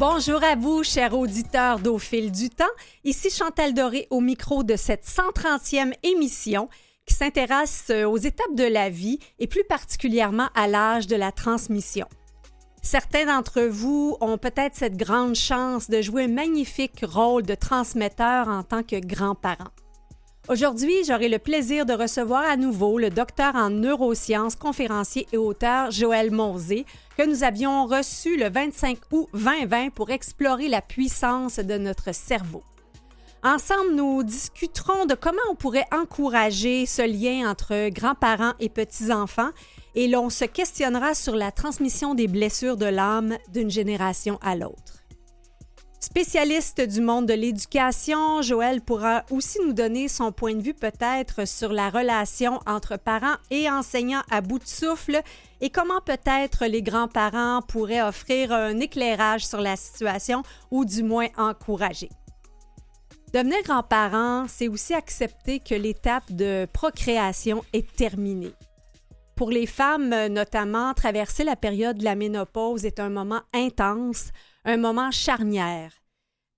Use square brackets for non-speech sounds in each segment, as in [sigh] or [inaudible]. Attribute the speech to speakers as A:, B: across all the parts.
A: Bonjour à vous, chers auditeurs d'Au fil du temps. Ici Chantal Doré au micro de cette 130e émission qui s'intéresse aux étapes de la vie et plus particulièrement à l'âge de la transmission. Certains d'entre vous ont peut-être cette grande chance de jouer un magnifique rôle de transmetteur en tant que grands-parents. Aujourd'hui, j'aurai le plaisir de recevoir à nouveau le docteur en neurosciences, conférencier et auteur Joël Monzé, que nous avions reçu le 25 août 2020 pour explorer la puissance de notre cerveau. Ensemble, nous discuterons de comment on pourrait encourager ce lien entre grands-parents et petits-enfants et l'on se questionnera sur la transmission des blessures de l'âme d'une génération à l'autre. Spécialiste du monde de l'éducation, Joël pourra aussi nous donner son point de vue peut-être sur la relation entre parents et enseignants à bout de souffle et comment peut-être les grands-parents pourraient offrir un éclairage sur la situation ou du moins encourager. Devenir grand-parent, c'est aussi accepter que l'étape de procréation est terminée. Pour les femmes, notamment, traverser la période de la ménopause est un moment intense, un moment charnière.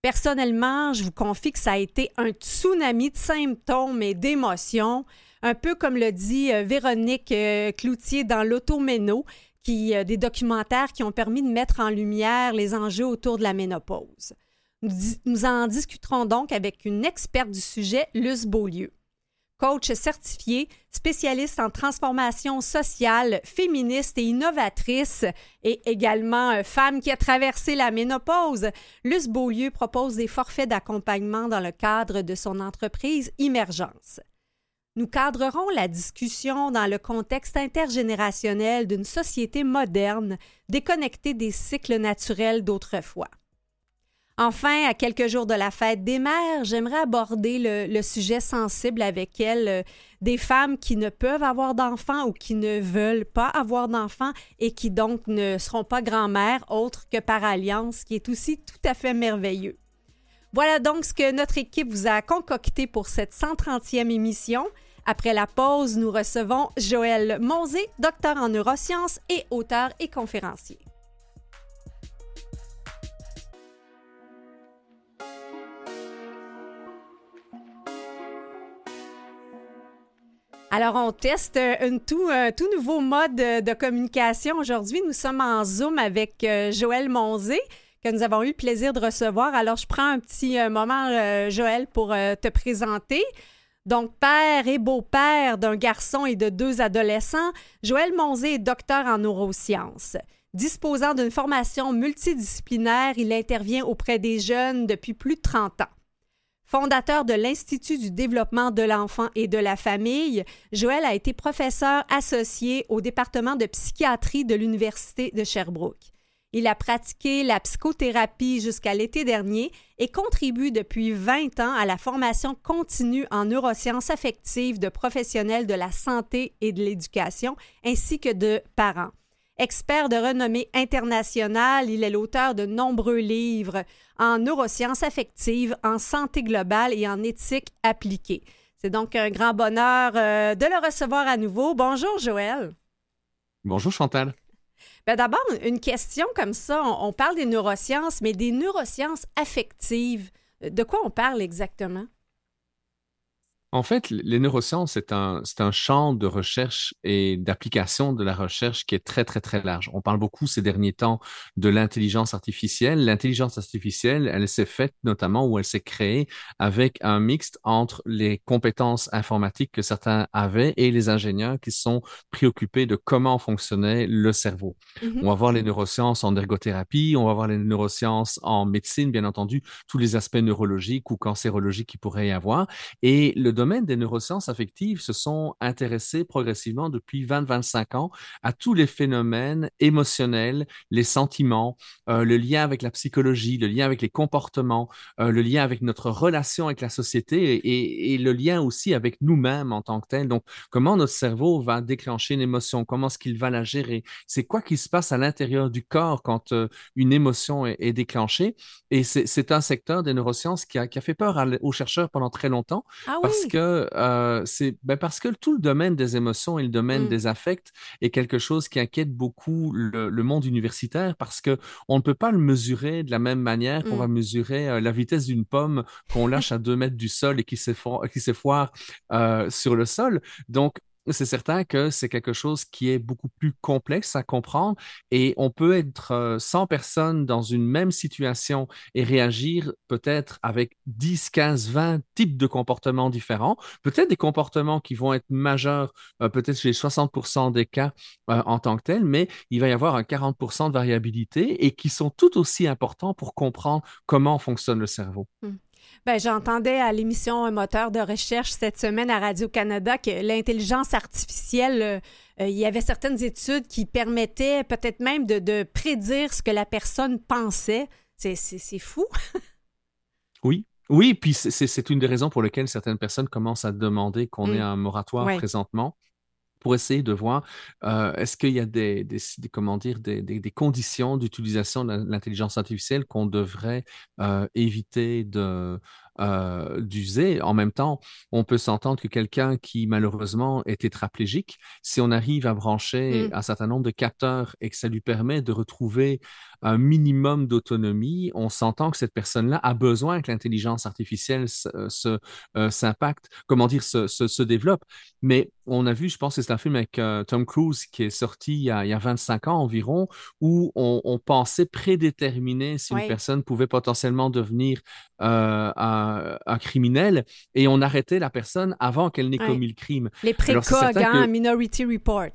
A: Personnellement, je vous confie que ça a été un tsunami de symptômes et d'émotions, un peu comme le dit euh, Véronique euh, Cloutier dans l'Automéno, qui euh, des documentaires qui ont permis de mettre en lumière les enjeux autour de la ménopause. Nous, en discuterons donc avec une experte du sujet, Luce Beaulieu coach certifié, spécialiste en transformation sociale, féministe et innovatrice, et également femme qui a traversé la ménopause. Luce Beaulieu propose des forfaits d'accompagnement dans le cadre de son entreprise Immergence. Nous cadrerons la discussion dans le contexte intergénérationnel d'une société moderne, déconnectée des cycles naturels d'autrefois. Enfin, à quelques jours de la fête des mères, j'aimerais aborder le, sujet sensible avec elle euh, des femmes qui ne peuvent avoir d'enfants ou qui ne veulent pas avoir d'enfants et qui donc ne seront pas grand-mères autres que par alliance, qui est aussi tout à fait merveilleux. Voilà donc ce que notre équipe vous a concocté pour cette 130e émission. Après la pause, nous recevons Joël Monzé, docteur en neurosciences et auteur et conférencier. Alors, on teste un tout, tout nouveau mode de communication. Aujourd'hui, nous sommes en Zoom avec euh, Joël Monzé que nous avons eu le plaisir de recevoir. Alors, je prends un petit euh, moment, euh, Joël, pour te présenter. Donc, père et beau-père d'un garçon et de deux adolescents, Joël Monzé est docteur en neurosciences. Disposant d'une formation multidisciplinaire, il intervient auprès des jeunes depuis plus de 30 ans. Fondateur de l'Institut du développement de l'enfant et de la famille, Joël a été professeur associé au département de psychiatrie de l'Université de Sherbrooke. Il a pratiqué la psychothérapie jusqu'à l'été dernier et contribue depuis 20 ans à la formation continue en neurosciences affectives de professionnels de la santé et de l'éducation, ainsi que de parents. Expert de renommée internationale, il est l'auteur de nombreux livres en neurosciences affectives, en santé globale et en éthique appliquée. C'est donc un grand bonheur euh, de le recevoir à nouveau. Bonjour Joël.
B: Bonjour Chantal.
A: Ben D'abord, une question comme ça. On, parle des neurosciences, mais des neurosciences affectives. De quoi on parle exactement?
B: En fait, les neurosciences, c'est un, c'est un champ de recherche et d'application de la recherche qui est très, très, très large. On parle beaucoup ces derniers temps de l'intelligence artificielle. L'intelligence artificielle, elle s'est faite notamment ou elle s'est créée avec un mixte entre les compétences informatiques que certains avaient et les ingénieurs qui sont préoccupés de comment fonctionnait le cerveau. Mm-hmm. On va voir les neurosciences en ergothérapie, on va voir les neurosciences en médecine, bien entendu, tous les aspects neurologiques ou cancérologiques qu'il pourrait y avoir. Et le domaine des neurosciences affectives se sont intéressés progressivement depuis 20-25 ans à tous les phénomènes émotionnels, les sentiments, euh, le lien avec la psychologie, le lien avec les comportements, euh, le lien avec notre relation avec la société et, et le lien aussi avec nous-mêmes en tant que tel. Donc, comment notre cerveau va déclencher une émotion, comment est-ce qu'il va la gérer, c'est quoi qui se passe à l'intérieur du corps quand euh, une émotion est, est déclenchée? Et c'est un secteur des neurosciences qui a, qui a fait peur aux chercheurs pendant très longtemps
A: ah
B: parce que euh, c'est ben parce que tout le domaine des émotions et le domaine mm. des affects est quelque chose qui inquiète beaucoup le, monde universitaire parce que on ne peut pas le mesurer de la même manière qu'on va mm. mesurer euh, la vitesse d'une pomme qu'on lâche à deux mètres du sol et qui s'effoire euh, sur le sol. Donc, c'est certain que c'est quelque chose qui est beaucoup plus complexe à comprendre et on peut être 100 euh, personnes dans une même situation et réagir peut-être avec 10, 15, 20 types de comportements différents, peut-être des comportements qui vont être majeurs, euh, peut-être chez 60% des cas euh, en tant que tels, mais il va y avoir un 40% de variabilité et qui sont tout aussi importants pour comprendre comment fonctionne le cerveau.
A: Mmh. Ben, j'entendais à l'émission Un moteur de recherche cette semaine à Radio-Canada que l'intelligence artificielle, euh, euh, il y avait certaines études qui permettaient peut-être même de, prédire ce que la personne pensait. C'est fou. [laughs]
B: oui, oui, puis c'est une des raisons pour lesquelles certaines personnes commencent à demander qu'on mm. ait un moratoire présentement pour essayer de voir euh, est-ce qu'il y a des, comment dire, des, des conditions d'utilisation de l'intelligence artificielle qu'on devrait euh, éviter de, euh, d'user? En même temps, on peut s'entendre que quelqu'un qui malheureusement est tétraplégique, si on arrive à brancher mmh. un certain nombre de capteurs et que ça lui permet de retrouver un minimum d'autonomie, on s'entend que cette personne-là a besoin que l'intelligence artificielle se, euh, s'impacte, comment dire, se, se, développe. Mais on a vu, je pense que c'est un film avec euh, Tom Cruise qui est sorti il y, a, il y a 25 ans environ, où on, pensait prédéterminer si une personne pouvait potentiellement devenir un un, criminel et on arrêtait la personne avant qu'elle n'ait commis le crime.
A: Les précogs, hein, Minority Report.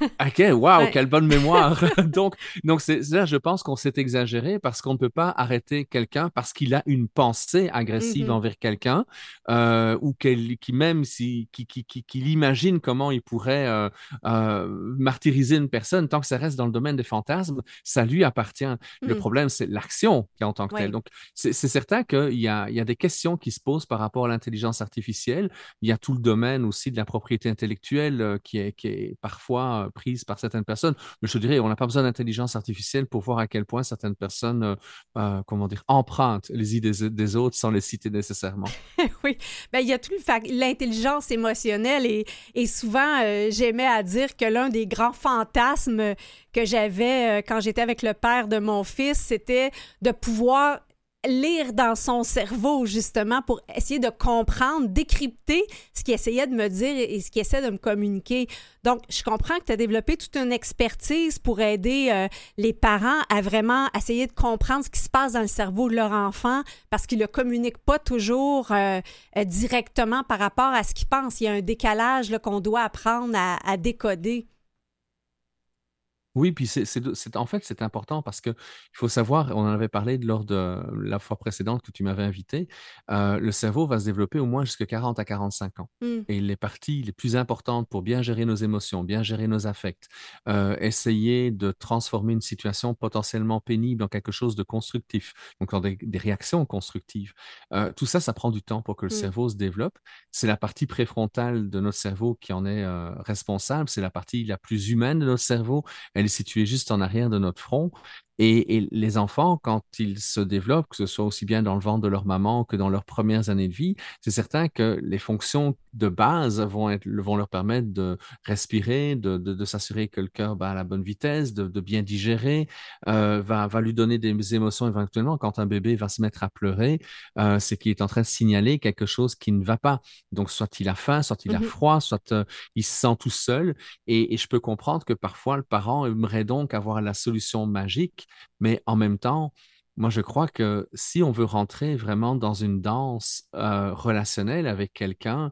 B: OK, wow, quelle bonne mémoire. [laughs] donc, donc c'est là, je pense qu'on s'est exagéré parce qu'on ne peut pas arrêter quelqu'un parce qu'il a une pensée agressive mm-hmm. envers quelqu'un euh, ou qui même si, qui, qui, qui, imagine comment il pourrait euh, euh, martyriser une personne, tant que ça reste dans le domaine des fantasmes, ça lui appartient. Le mm. problème, c'est l'action en tant que telle. Donc, c'est certain qu'il y a, il y a des questions qui se posent par rapport à l'intelligence artificielle. Il y a tout le domaine aussi de la propriété intellectuelle qui est, qui est parfois prise par certaines personnes. Mais je dirais, on n'a pas besoin d'intelligence artificielle pour voir à quel point certaines personnes, euh, euh, comment dire, empruntent les idées des, autres sans les citer nécessairement. [laughs]
A: oui, ben, il y a tout l'intelligence émotionnelle et, et souvent, euh, j'aimais à dire que l'un des grands fantasmes que j'avais quand j'étais avec le père de mon fils, c'était de pouvoir lire dans son cerveau, justement, pour essayer de comprendre, décrypter ce qu'il essayait de me dire et ce qu'il essaie de me communiquer. Donc, je comprends que tu as développé toute une expertise pour aider euh, les parents à vraiment essayer de comprendre ce qui se passe dans le cerveau de leur enfant parce qu'ils ne le communiquent pas toujours euh, euh, directement par rapport à ce qu'ils pensent. Il y a un décalage qu'on doit apprendre à décoder.
B: Oui, puis c'est, en fait, c'est important parce qu'il faut savoir, on en avait parlé lors de la fois précédente que tu m'avais invité, euh, le cerveau va se développer au moins jusqu'à 40 à 45 ans. Mmh. Et les parties les plus importantes pour bien gérer nos émotions, bien gérer nos affects, euh, essayer de transformer une situation potentiellement pénible en quelque chose de constructif, donc en des, réactions constructives, euh, tout ça, ça prend du temps pour que le mmh. cerveau se développe. C'est la partie préfrontale de notre cerveau qui en est responsable, c'est la partie la plus humaine de notre cerveau. Elle situé juste en arrière de notre front. Et, les enfants, quand ils se développent, que ce soit aussi bien dans le ventre de leur maman que dans leurs premières années de vie, c'est certain que les fonctions de base vont, être, vont leur permettre de respirer, de, de, s'assurer que le cœur bat à la bonne vitesse, de, de bien digérer, euh, va, va lui donner des émotions éventuellement. Quand un bébé va se mettre à pleurer, euh, c'est qu'il est en train de signaler quelque chose qui ne va pas. Donc, soit il a faim, soit il a mmh froid, soit euh, il se sent tout seul. Et, et je peux comprendre que parfois, le parent aimerait donc avoir la solution magique mais en même temps, moi, je crois que si on veut rentrer vraiment dans une danse euh, relationnelle avec quelqu'un,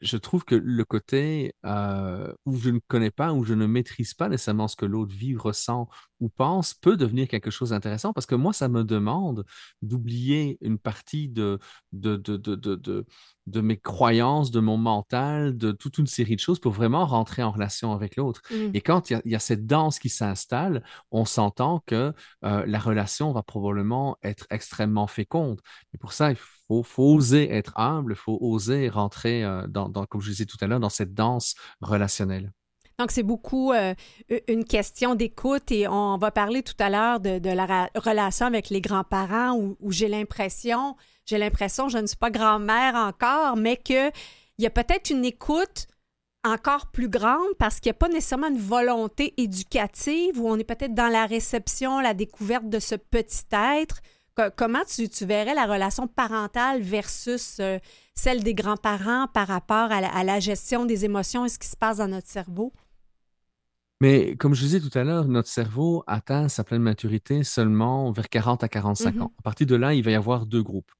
B: je trouve que le côté euh, où je ne connais pas, où je ne maîtrise pas nécessairement ce que l'autre vit, ressent ou pense, peut devenir quelque chose d'intéressant parce que moi, ça me demande d'oublier une partie de, de, de, de, de mes croyances, de mon mental, de toute une série de choses pour vraiment rentrer en relation avec l'autre. Mmh. Et quand il y, a cette danse qui s'installe, on s'entend que euh, la relation va probablement être extrêmement féconde. Et pour ça, il faut, oser être humble, faut oser rentrer, euh, dans, comme je disais tout à l'heure, dans cette danse relationnelle.
A: Donc, c'est beaucoup euh, une question d'écoute et on va parler tout à l'heure de, la relation avec les grands-parents où j'ai l'impression j'ai l'impression, je ne suis pas grand-mère encore, mais que il y a peut-être une écoute encore plus grande parce qu'il n'y a pas nécessairement une volonté éducative où on est peut-être dans la réception, la découverte de ce petit être. Comment tu, verrais la relation parentale versus euh, celle des grands-parents par rapport à la, gestion des émotions et ce qui se passe dans notre cerveau?
B: Mais comme je disais tout à l'heure, notre cerveau atteint sa pleine maturité seulement vers 40 à 45 mm-hmm. ans. À partir de là, il va y avoir deux groupes.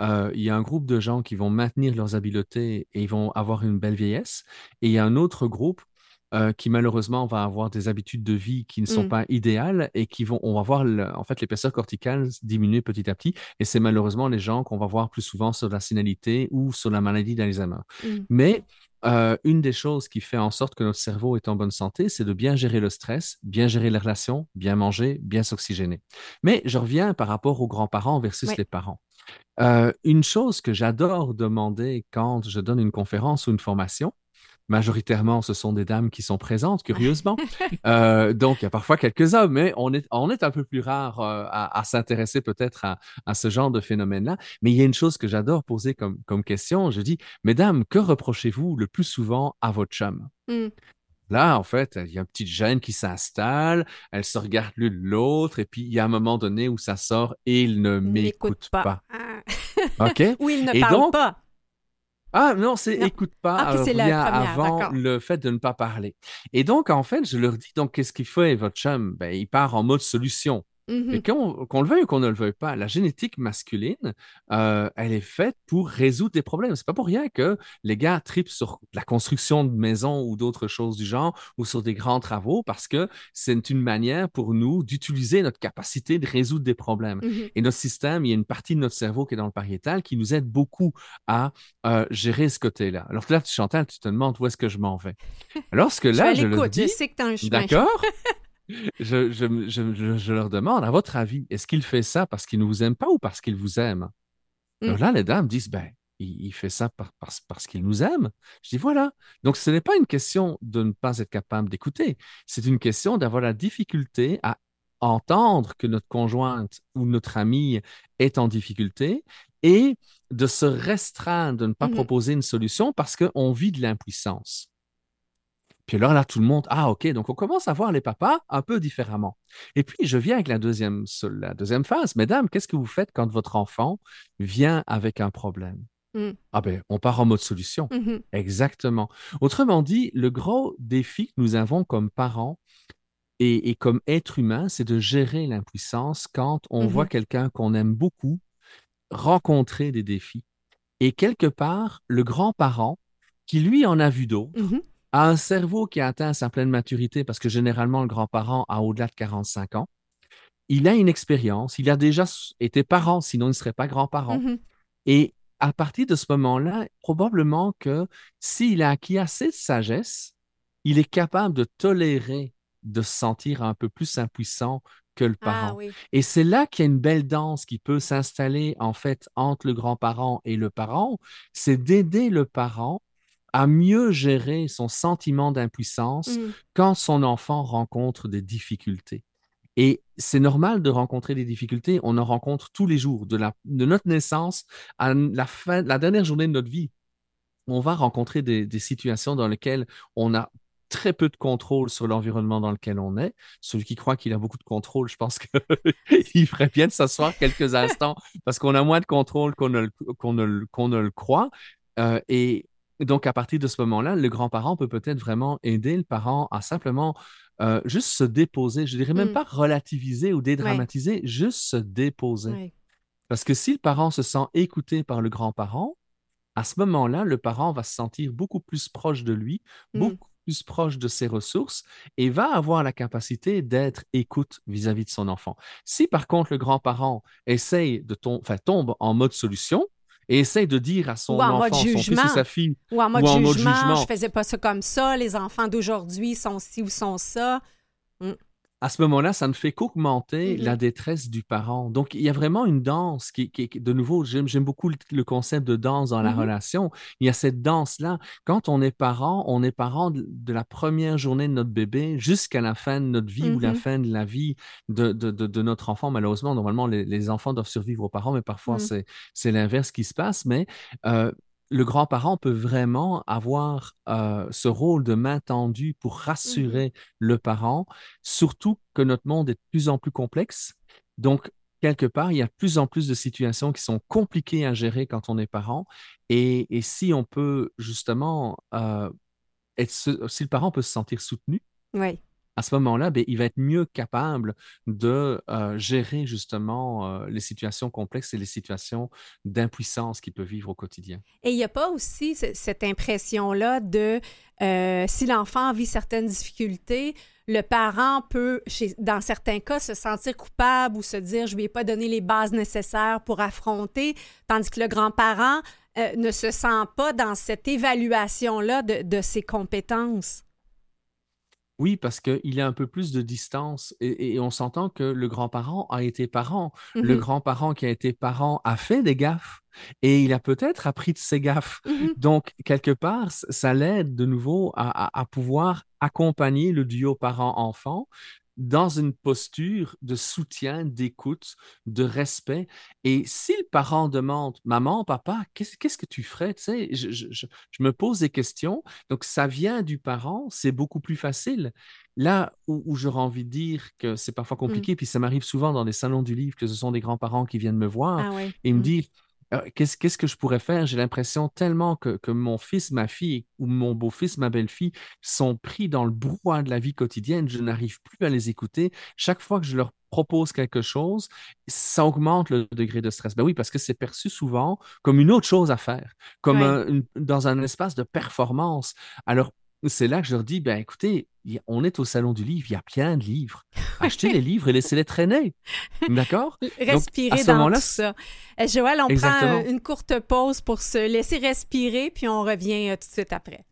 B: Euh, il y a un groupe de gens qui vont maintenir leurs habiletés et ils vont avoir une belle vieillesse. Et il y a un autre groupe euh, qui malheureusement va avoir des habitudes de vie qui ne sont mmh. pas idéales et qui vont, on va voir en fait l'épaisseur corticale diminuer petit à petit. Et c'est malheureusement les gens qu'on va voir plus souvent sur la sénilité ou sur la maladie d'Alzheimer. Mmh. Mais euh, une des choses qui fait en sorte que notre cerveau est en bonne santé, c'est de bien gérer le stress, bien gérer les relations, bien manger, bien s'oxygéner. Mais je reviens par rapport aux grands-parents versus les parents. Euh, une chose que j'adore demander quand je donne une conférence ou une formation, majoritairement, ce sont des dames qui sont présentes, curieusement. [laughs] Euh, donc, il y a parfois quelques hommes, mais on est, on est un peu plus rare euh, à, s'intéresser peut-être à, ce genre de phénomène-là. Mais il y a une chose que j'adore poser comme, comme question. Je dis, Mesdames, que reprochez-vous le plus souvent à votre chum? Mmh. Là, en fait, il y a une petite gêne qui s'installe, elles se regardent l'une l'autre, et puis il y a un moment donné où ça sort et il ne m'écoute pas.
A: Ah. OK? [laughs] Ou il ne parle pas.
B: Ah non, c'est écoute pas. Ah, avant le fait de ne pas parler. Et donc, en fait, je leur dis, donc, qu'est-ce qu'il fait, votre chum? Ben, il part en mode solution. Mmh qu'on le veuille ou qu'on ne le veuille pas, la génétique masculine, euh, elle est faite pour résoudre des problèmes. C'est pas pour rien que les gars tripent sur la construction de maisons ou d'autres choses du genre ou sur des grands travaux parce que c'est une manière pour nous d'utiliser notre capacité de résoudre des problèmes. Mmh Et notre système, il y a une partie de notre cerveau qui est dans le pariétal qui nous aide beaucoup à euh, gérer ce côté-là. Alors là, tu Chantal, tu te demandes où est-ce que je m'en vais? Lorsque là, je, je le dis,
A: je sais que tu as un chemin.
B: D'accord? [laughs] je, je, je, leur demande, à votre avis, est-ce qu'il fait ça parce qu'il ne vous aime pas ou parce qu'il vous aime? Alors mm. là, les dames disent, ben, il, fait ça parce qu'il nous aime. Je dis, voilà. Donc, ce n'est pas une question de ne pas être capable d'écouter. C'est une question d'avoir la difficulté à entendre que notre conjointe ou notre amie est en difficulté et de se restreindre, de ne pas mm-hmm. proposer une solution parce qu'on vit de l'impuissance. Puis là, là, tout le monde, ah, OK, donc on commence à voir les papas un peu différemment. Et puis, je viens avec la deuxième, la deuxième phase. Mesdames, qu'est-ce que vous faites quand votre enfant vient avec un problème? Mmh. Ah ben, on part en mode solution. Mmh Exactement. Autrement dit, le gros défi que nous avons comme parents et, comme êtres humains, c'est de gérer l'impuissance quand on mmh voit quelqu'un qu'on aime beaucoup rencontrer des défis. Et quelque part, le grand-parent, qui lui en a vu d'autres, a un cerveau qui a atteint sa pleine maturité, parce que généralement, le grand-parent a au-delà de 45 ans, il a une expérience, il a déjà été parent, sinon il ne serait pas grand-parent. Mm-hmm. Et à partir de ce moment-là, probablement que s'il a acquis assez de sagesse, il est capable de tolérer de se sentir un peu plus impuissant que le ah parent. Et c'est là qu'il y a une belle danse qui peut s'installer en fait entre le grand-parent et le parent, c'est d'aider le parent à mieux gérer son sentiment d'impuissance mmh. quand son enfant rencontre des difficultés. Et c'est normal de rencontrer des difficultés. On en rencontre tous les jours, de, la, de notre naissance à la, fin, la dernière journée de notre vie. On va rencontrer des, situations dans lesquelles on a très peu de contrôle sur l'environnement dans lequel on est. Celui qui croit qu'il a beaucoup de contrôle, je pense [laughs] qu'il ferait bien de s'asseoir quelques instants parce qu'on a moins de contrôle qu'on ne, ne, ne le croit. Euh, et donc, à partir de ce moment-là, le grand-parent peut peut-être vraiment aider le parent à simplement euh, juste se déposer. Je dirais même mmh. pas relativiser ou dédramatiser, juste se déposer. Parce que si le parent se sent écouté par le grand-parent, à ce moment-là, le parent va se sentir beaucoup plus proche de lui, mmh. beaucoup plus proche de ses ressources et va avoir la capacité d'être écoute vis-à-vis de son enfant. Si par contre le grand-parent essaye de tombe en mode solution, et essaie de dire à son enfant, son fils ou sa fille,
A: ou en mode, jugement, je faisais pas ça comme ça, les enfants d'aujourd'hui sont ci ou sont ça.
B: Mm à ce moment-là, ça ne fait qu'augmenter la détresse du parent. Donc, il y a vraiment une danse qui, qui de nouveau, j'aime beaucoup le, concept de danse dans la mmh relation. Il y a cette danse-là. Quand on est parent, on est parent de, la première journée de notre bébé jusqu'à la fin de notre vie ou la mmh fin de la vie de, de, notre enfant. Malheureusement, normalement, les, enfants doivent survivre aux parents, mais parfois, mmh. c'est l'inverse qui se passe. Mais euh, le grand-parent peut vraiment avoir euh, ce rôle de main tendue pour rassurer mm-hmm. le parent, surtout que notre monde est de plus en plus complexe. Donc, quelque part, il y a de plus en plus de situations qui sont compliquées à gérer quand on est parent. Et, si on peut justement, euh, être, si le parent peut se sentir soutenu,
A: oui
B: à ce moment-là, ben, il va être mieux capable de euh, gérer justement euh, les situations complexes et les situations d'impuissance qu'il peut vivre au quotidien.
A: Et il n'y a pas aussi cette impression-là de euh, si l'enfant vit certaines difficultés, le parent peut, dans certains cas, se sentir coupable ou se dire je ne lui ai pas donné les bases nécessaires pour affronter, tandis que le grand-parent ne se sent pas dans cette évaluation-là de ses compétences.
B: Oui, parce qu'il y a un peu plus de distance et, on s'entend que le grand-parent a été parent. Le mmh grand-parent qui a été parent a fait des gaffes et il a peut-être appris de ses gaffes. Mmh Donc, quelque part, ça l'aide de nouveau à pouvoir accompagner le duo parent-enfant dans une posture de soutien, d'écoute, de respect. Et si le parent demande, maman, papa, qu'est-ce que tu ferais? Tu sais, je, me pose des questions. Donc, ça vient du parent, c'est beaucoup plus facile. Là où, j'aurais envie de dire que c'est parfois mmh. compliqué, puis ça m'arrive souvent dans des salons du livre que ce sont des grands-parents qui viennent me voir ah et me mmh. dire, euh, qu'est-ce, que je pourrais faire? J'ai l'impression tellement que, mon fils, ma fille ou mon beau-fils, ma belle-fille sont pris dans le brouhaha de la vie quotidienne. Je n'arrive plus à les écouter. Chaque fois que je leur propose quelque chose, ça augmente le degré de stress. Ben oui, parce que c'est perçu souvent comme une autre chose à faire, comme dans un espace de performance. Alors, c'est là que je leur dis, ben écoutez, on est au salon du livre, il y a plein de livres. [laughs] Achetez les livres et laissez-les traîner. D'accord? [laughs]
A: Respirer dans tout ça. Euh, Joël, on prend une courte pause pour se laisser respirer, puis on revient euh, tout de suite après.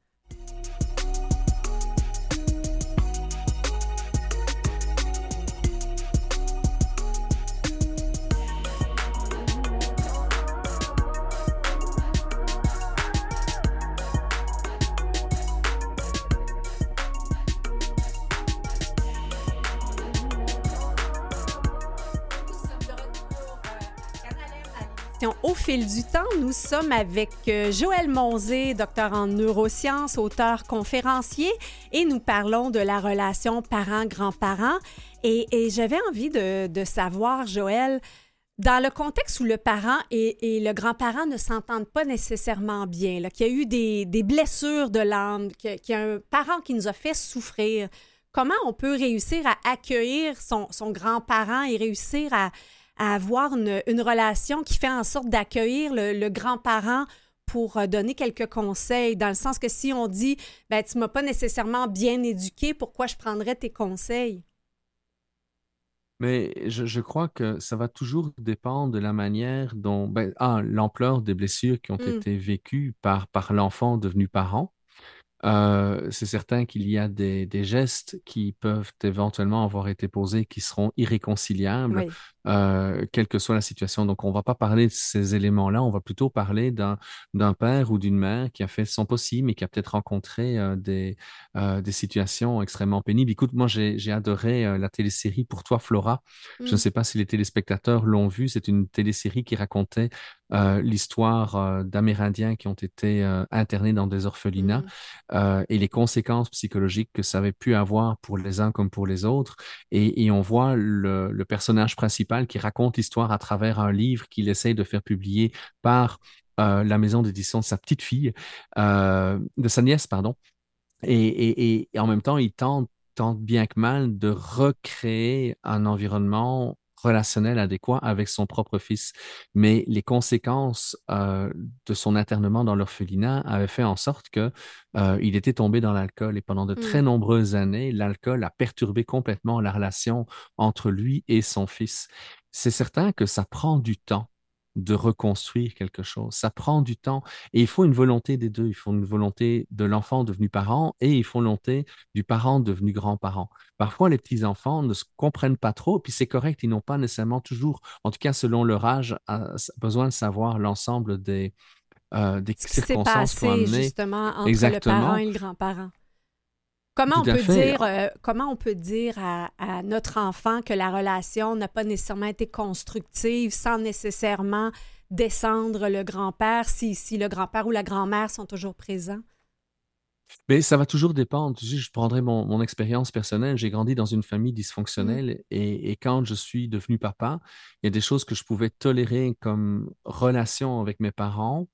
A: Au fil du temps, nous sommes avec euh, Joël Monzé, docteur en neurosciences, auteur conférencier, et nous parlons de la relation parent-grand-parent. Et, j'avais envie de, savoir, Joël, dans le contexte où le parent et, le grand-parent ne s'entendent pas nécessairement bien, qu'il y a eu des, blessures de l'âme, qu'il y a un parent qui nous a fait souffrir, comment on peut réussir à accueillir son grand-parent et réussir à, à avoir une, relation qui fait en sorte d'accueillir le, grand-parent pour euh, donner quelques conseils, dans le sens que si on dit, ben, tu m'as pas nécessairement bien éduqué, pourquoi je prendrais tes conseils?
B: Mais je, crois que ça va toujours dépendre de la manière dont, ben, ah, l'ampleur des blessures qui ont mmh. été vécues par, par l'enfant devenu parent. Euh, c'est certain qu'il y a des, gestes qui peuvent éventuellement avoir été posés qui seront irréconciliables, euh, quelle que soit la situation. Donc, on ne va pas parler de ces éléments-là, on va plutôt parler d'un père ou d'une mère qui a fait son possible et qui a peut-être rencontré euh, des, des situations extrêmement pénibles. Écoute, moi, j'ai adoré la télésérie Pour toi, Flora. Je ne mmh. sais pas si les téléspectateurs l'ont vu. C'est une télésérie qui racontait l'histoire d'Amérindiens qui ont été internés dans des orphelinats. Mmh. Euh, et les conséquences psychologiques que ça avait pu avoir pour les uns comme pour les autres. Et, on voit le, personnage principal qui raconte l'histoire à travers un livre qu'il essaye de faire publier par euh, la maison d'édition de sa petite fille, euh, de sa nièce, pardon. Et, et, en même temps, il tente tant bien que mal de recréer un environnement relationnel adéquat avec son propre fils. Mais les conséquences euh, de son internement dans l'orphelinat avaient fait en sorte que euh, il était tombé dans l'alcool et pendant de très mmh. nombreuses années, l'alcool a perturbé complètement la relation entre lui et son fils. C'est certain que ça prend du temps de reconstruire quelque chose. Ça prend du temps et il faut une volonté des deux. Il faut une volonté de l'enfant devenu parent et il faut une volonté du parent devenu grand-parent. Parfois, les petits-enfants ne se comprennent pas trop, puis c'est correct, ils n'ont pas nécessairement toujours, en tout cas selon leur âge, besoin de savoir l'ensemble des, euh, des circonstances
A: passé, justement entre le parent et le grand-parent. Comment on, peut dire, euh, comment on peut dire à, notre enfant que la relation n'a pas nécessairement été constructive sans nécessairement descendre le grand-père si, si le grand-père ou la grand-mère sont toujours présents?
B: Mais ça va toujours dépendre. je prendrai mon, expérience personnelle. J'ai grandi dans une famille
A: Mmh.
B: dysfonctionnelle et, et quand je suis devenu papa, il y a des choses que je pouvais tolérer comme relation avec mes parents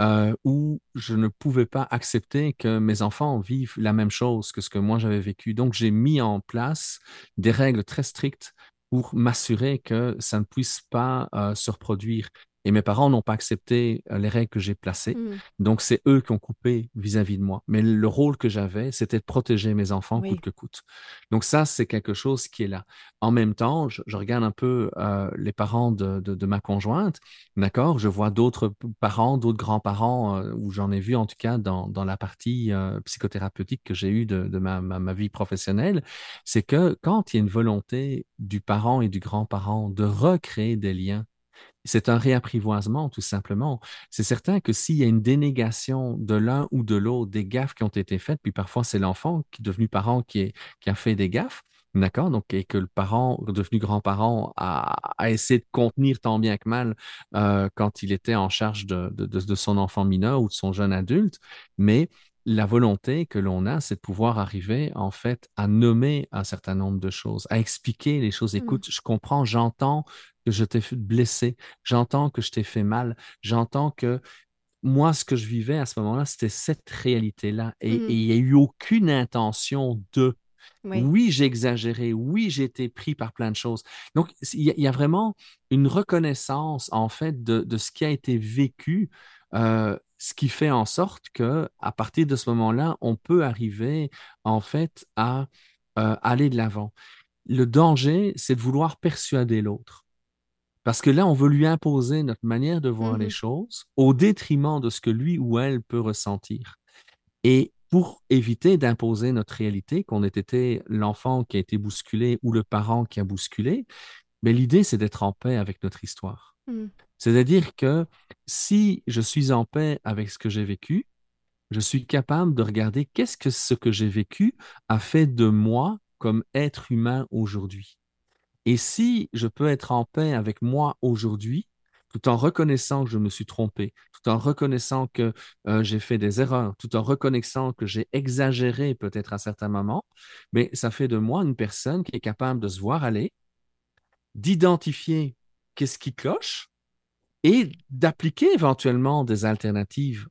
B: euh, où je ne pouvais pas accepter que mes enfants vivent la même chose que ce que moi j'avais vécu. Donc, j'ai mis en place des règles très strictes pour m'assurer que ça ne puisse pas euh, se reproduire. Et mes parents n'ont pas accepté euh, les règles que j'ai placées.
A: Mmh.
B: Donc, c'est eux qui ont coupé vis-à-vis de moi. Mais le rôle que j'avais, c'était de protéger mes enfants
A: Oui.
B: coûte que coûte. Donc, ça, c'est quelque chose qui est là. En même temps, je, je regarde un peu euh, les parents de, de, de ma conjointe, d'accord? Je vois d'autres parents, d'autres grands-parents, euh, où j'en ai vu en tout cas dans, dans la partie euh, psychothérapeutique que j'ai eue de, de ma, ma, ma vie professionnelle. C'est que quand il y a une volonté du parent et du grand-parent de recréer des liens, c'est un réapprivoisement, tout simplement. C'est certain que s'il y a une dénégation de l'un ou de l'autre des gaffes qui ont été faites, puis parfois c'est l'enfant qui est devenu parent qui, est, qui a fait des gaffes, D'accord? Donc, et que le parent, devenu grand-parent, a, a, essayé de contenir tant bien que mal euh, quand il était en charge de, de, de, son enfant mineur ou de son jeune adulte. Mais la volonté que l'on a, c'est de pouvoir arriver, en fait, à nommer un certain nombre de choses, à expliquer les choses.
A: Mmh.
B: Écoute, je comprends, j'entends que je t'ai blessé, j'entends que je t'ai fait mal, j'entends que moi, ce que je vivais à ce moment-là, c'était cette réalité-là. Et,
A: Mmh.
B: il n'y a eu aucune intention de
A: Oui.
B: oui, j'ai exagéré. Oui, j'ai été pris par plein de choses. Donc, il y, a- il y a vraiment une reconnaissance, en fait, de, de ce qui a été vécu, euh, ce qui fait en sorte que, à partir de ce moment-là, on peut arriver, en fait, à euh, aller de l'avant. Le danger, c'est de vouloir persuader l'autre. Parce que là, on veut lui imposer notre manière de voir les
A: Mhm.
B: choses au détriment de ce que lui ou elle peut ressentir. Et pour éviter d'imposer notre réalité, qu'on ait été l'enfant qui a été bousculé ou le parent qui a bousculé, mais l'idée, c'est d'être en paix avec notre histoire.
A: Mm.
B: C'est-à-dire que si je suis en paix avec ce que j'ai vécu, je suis capable de regarder qu'est-ce que ce que j'ai vécu a fait de moi comme être humain aujourd'hui. Et si je peux être en paix avec moi aujourd'hui, tout en reconnaissant que je me suis trompé, tout en reconnaissant que euh, j'ai fait des erreurs, tout en reconnaissant que j'ai exagéré peut-être à certains moments, mais ça fait de moi une personne qui est capable de se voir aller, d'identifier qu'est-ce qui cloche et d'appliquer éventuellement des alternatives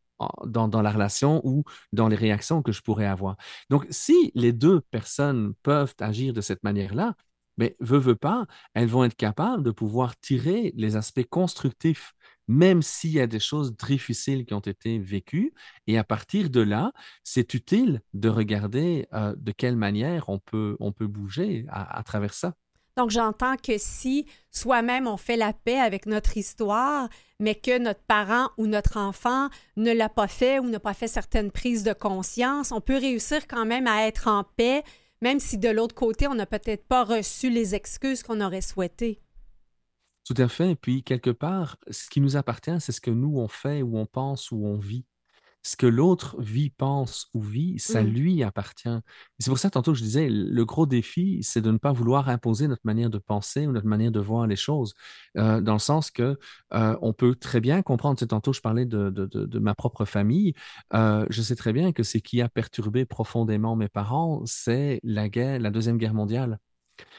B: dans, dans, la relation ou dans les réactions que je pourrais avoir. Donc, si les deux personnes peuvent agir de cette manière-là, mais veut, veut pas, elles vont être capables de pouvoir tirer les aspects constructifs, même s'il y a des choses difficiles qui ont été vécues. Et à partir de là, c'est utile de regarder euh, de quelle manière on peut, on peut bouger à, à travers ça.
A: Donc, j'entends que si soi-même on fait la paix avec notre histoire, mais que notre parent ou notre enfant ne l'a pas fait ou n'a pas fait certaines prises de conscience, on peut réussir quand même à être en paix, même si de l'autre côté, on n'a peut-être pas reçu les excuses qu'on aurait souhaitées.
B: Tout à fait. Et puis, quelque part, ce qui nous appartient, c'est ce que nous, on fait ou on pense ou on vit. Ce que l'autre vit, pense ou vit, ça
A: Mm.
B: lui appartient. C'est pour ça, tantôt, je disais, le gros défi, c'est de ne pas vouloir imposer notre manière de penser ou notre manière de voir les choses, euh, dans le sens que euh, on peut très bien comprendre, tu sais, tantôt, je parlais de, de, de, de ma propre famille, euh, je sais très bien que ce qui a perturbé profondément mes parents, c'est la guerre, la Deuxième Guerre mondiale,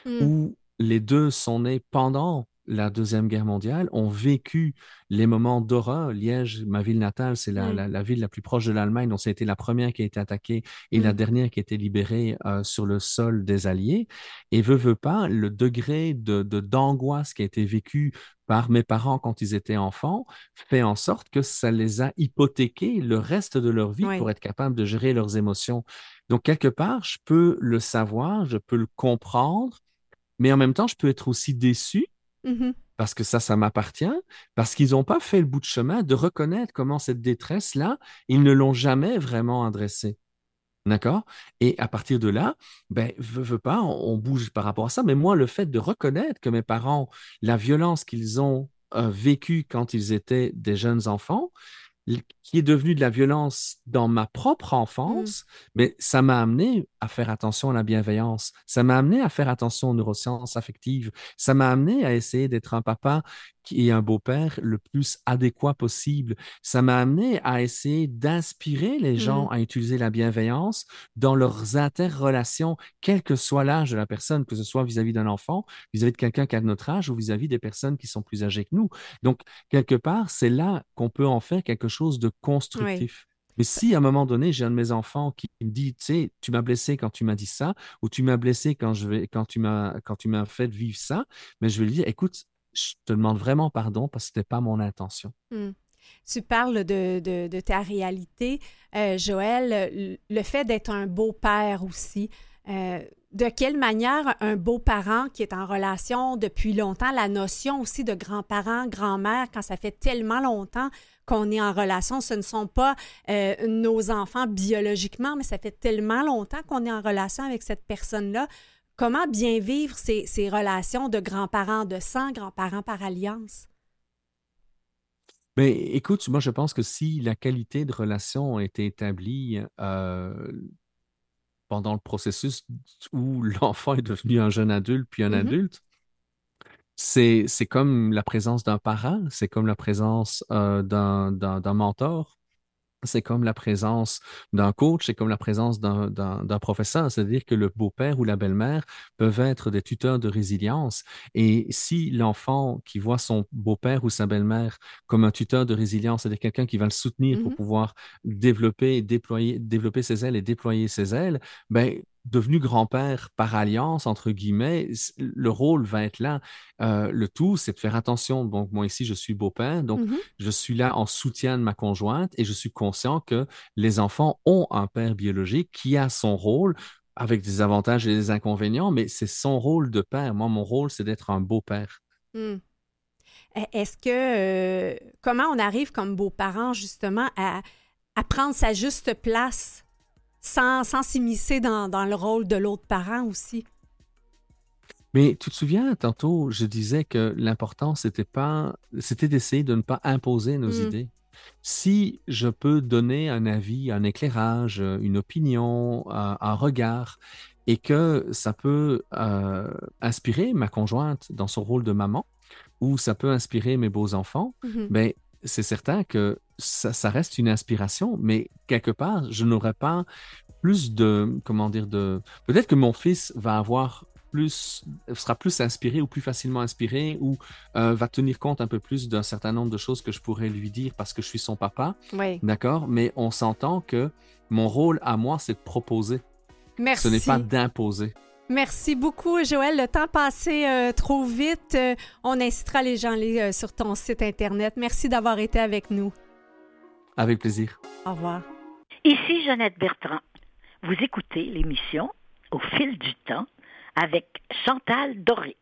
A: Mm.
B: où les deux sont nés pendant la Deuxième Guerre mondiale, ont vécu les moments d'horreur. Liège, ma ville natale, c'est la,
A: Mm.
B: la, la, ville la plus proche de l'Allemagne, donc ça a été la première qui a été attaquée et
A: Mm.
B: la dernière qui a été libérée euh, sur le sol des Alliés. Et veut, veut pas, le degré de, d'angoisse qui a été vécu par mes parents quand ils étaient enfants fait en sorte que ça les a hypothéqués le reste de leur vie
A: Oui.
B: pour être capable de gérer leurs émotions. Donc, quelque part, je peux le savoir, je peux le comprendre, mais en même temps, je peux être aussi déçu
A: Mhm.
B: parce que ça, ça m'appartient, parce qu'ils n'ont pas fait le bout de chemin de reconnaître comment cette détresse-là, ils ne l'ont jamais vraiment adressée. D'accord? Et à partir de là, ben, veut, veut pas, on, on bouge par rapport à ça. Mais moi, le fait de reconnaître que mes parents, la violence qu'ils ont euh, vécue quand ils étaient des jeunes enfants, qui est devenu de la violence dans ma propre enfance, mmh. mais ça m'a amené à faire attention à la bienveillance. Ça m'a amené à faire attention aux neurosciences affectives. Ça m'a amené à essayer d'être un papa est un beau-père le plus adéquat possible. Ça m'a amené à essayer d'inspirer les gens mmh. à utiliser la bienveillance dans leurs interrelations, quel que soit l'âge de la personne, que ce soit vis-à-vis d'un enfant, vis-à-vis de quelqu'un qui a notre âge ou vis-à-vis des personnes qui sont plus âgées que nous. Donc, quelque part, c'est là qu'on peut en faire quelque chose de constructif. Mais si à un moment donné, j'ai un de mes enfants qui me dit, tu sais, tu m'as blessé quand tu m'as dit ça, ou tu m'as blessé quand, je vais, quand tu m'as quand tu m'as fait vivre ça, mais je vais lui dire, écoute, je te demande vraiment pardon parce que ce n'était pas mon intention.
A: Mmh. Tu parles de, ta réalité, euh, Joël, le fait d'être un beau-père aussi. Euh, de quelle manière un beau-parent qui est en relation depuis longtemps, la notion aussi de grand-parent, grand-mère, quand ça fait tellement longtemps qu'on est en relation, ce ne sont pas euh, nos enfants biologiquement, mais ça fait tellement longtemps qu'on est en relation avec cette personne-là. Comment bien vivre ces, ces relations de grands-parents de sang, grands-parents par alliance?
B: Bien, écoute, moi, je pense que si la qualité de relation a été établie euh, pendant le processus où [laughs] l'enfant est devenu un jeune adulte puis un mm-hmm. adulte, c'est, comme la présence d'un parent, c'est comme la présence euh, d'un, d'un mentor, c'est comme la présence d'un coach, c'est comme la présence d'un professeur. C'est-à-dire que le beau-père ou la belle-mère peuvent être des tuteurs de résilience. Et si l'enfant qui voit son beau-père ou sa belle-mère comme un tuteur de résilience, c'est-à-dire quelqu'un qui va le soutenir pour mmh pouvoir développer, déployer, développer ses ailes et déployer ses ailes, ben, devenu grand-père par alliance, entre guillemets, le rôle va être là. Euh, le tout, c'est de faire attention. Donc, moi ici, je suis beau-père, donc mmh je suis là en soutien de ma conjointe et je suis conscient que les enfants ont un père biologique qui a son rôle avec des avantages et des inconvénients, mais c'est son rôle de père. Moi, mon rôle, c'est d'être un beau-père.
A: Mmh. E, est-ce que, euh, comment on arrive comme beau-parent justement à, à prendre sa juste place sans, s'immiscer dans, le rôle de l'autre parent aussi.
B: Mais tu te souviens, tantôt, je disais que l'important, c'était pas, c'était d'essayer de ne pas imposer nos mm. idées. Si je peux donner un avis, un éclairage, une opinion, un, regard, et que ça peut euh, inspirer ma conjointe dans son rôle de maman, ou ça peut inspirer mes beaux-enfants, mm-hmm. ben, c'est certain que ça, reste une inspiration, mais quelque part, je n'aurais pas plus de, comment dire, de... Peut-être que mon fils va avoir plus, sera plus inspiré ou plus facilement inspiré ou euh, va tenir compte un peu plus d'un certain nombre de choses que je pourrais lui dire parce que je suis son papa.
A: Oui.
B: D'accord? Mais on s'entend que mon rôle à moi, c'est de proposer.
A: Merci.
B: Ce n'est pas d'imposer.
A: Merci beaucoup, Joël. Le temps passé euh, trop vite. Euh, on incitera les gens à aller sur ton site Internet. Merci d'avoir été avec nous.
B: Avec plaisir.
A: Au revoir.
C: Ici Jeannette Bertrand. Vous écoutez l'émission Au fil du temps avec Chantal Doré.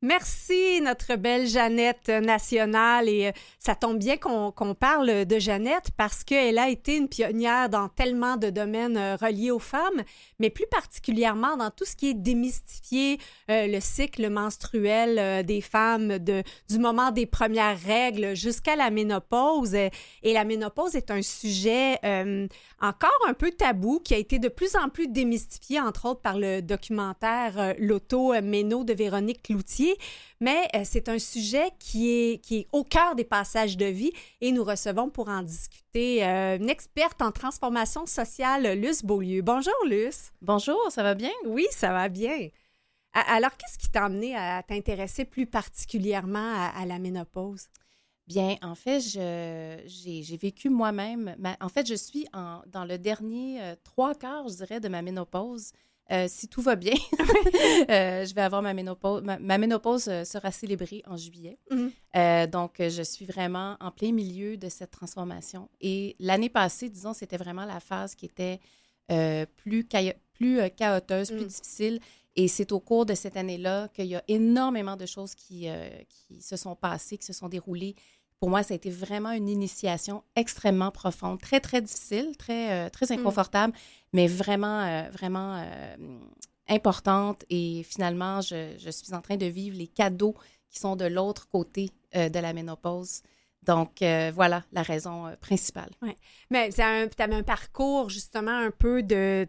A: Merci, notre belle Jeannette nationale. Et euh, ça tombe bien qu'on parle de Jeannette parce qu'elle a été une pionnière dans tellement de domaines euh, reliés aux femmes, mais plus particulièrement dans tout ce qui est démystifier euh, le cycle menstruel des femmes du moment des premières règles jusqu'à la ménopause. Et la ménopause est un sujet encore un peu tabou qui a été de plus en plus démystifié, entre autres par le documentaire L'auto-méno de Véronique Cloutier mais euh, c'est un sujet qui est, qui est au cœur des passages de vie et nous recevons pour en discuter euh, une experte en transformation sociale, Luce Beaulieu. Bonjour, Luce.
D: Bonjour, ça va bien?
A: Oui, ça va bien. Alors, qu'est-ce qui t'a amené à t'intéresser plus particulièrement à, la ménopause?
D: Bien, en fait, j'ai vécu moi-même. En fait, je suis en, dans le dernier euh, trois quarts, je dirais, de ma ménopause. Euh, si tout va bien, [laughs] [laughs] euh, je vais avoir ma ménopause. Ma, ménopause euh, sera célébrée en juillet. Mhm. donc, je suis vraiment en plein milieu de cette transformation. Et l'année passée, disons, c'était vraiment la phase qui était plus, plus chaoteuse, plus mhm. difficile. Et c'est au cours de cette année-là qu'il y a énormément de choses qui, qui se sont passées, qui se sont déroulées. Pour moi, ça a été vraiment une initiation extrêmement profonde, très, très difficile, très, très mm. inconfortable, mais vraiment, euh, vraiment euh, importante. Et finalement, je, je, suis en train de vivre les cadeaux qui sont de l'autre côté euh, de la ménopause. Donc, voilà la raison principale.
A: Oui. Mais tu avais un parcours, justement, un peu de,